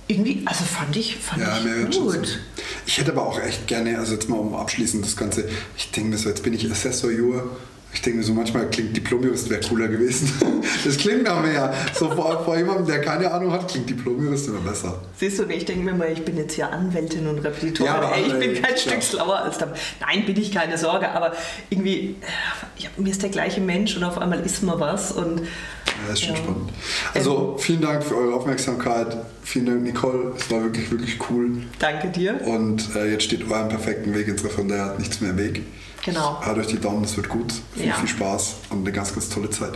Irgendwie, also fand ich, fand ja, ich gut. Ich hätte aber auch echt gerne, also jetzt mal um abschließend das Ganze, ich denke mir so, jetzt bin ich Assessor Jur ich denke mir so, manchmal klingt Diplomjurist wäre cooler gewesen. Das klingt nach mehr. So vor, vor jemandem, der keine Ahnung hat, klingt Diplomjurist immer besser. Siehst du, ich denke mir mal, ich bin jetzt ja Anwältin und Repetitorin. Ja, Ey, ich bin kein ja. Stück schlauer als da. Nein, bin ich keine Sorge, aber irgendwie, ja, mir ist der gleiche Mensch und auf einmal ist man was. Und, ja, das ist schon spannend. Also vielen Dank für eure Aufmerksamkeit. Vielen Dank, Nicole. Es war wirklich, wirklich cool. Danke dir. Und äh, jetzt steht eurem perfekten Weg ins Referendariat nichts mehr im Weg. Genau. Hört euch die Daumen, es wird gut. Viel, ja. viel Spaß und eine ganz, ganz tolle Zeit.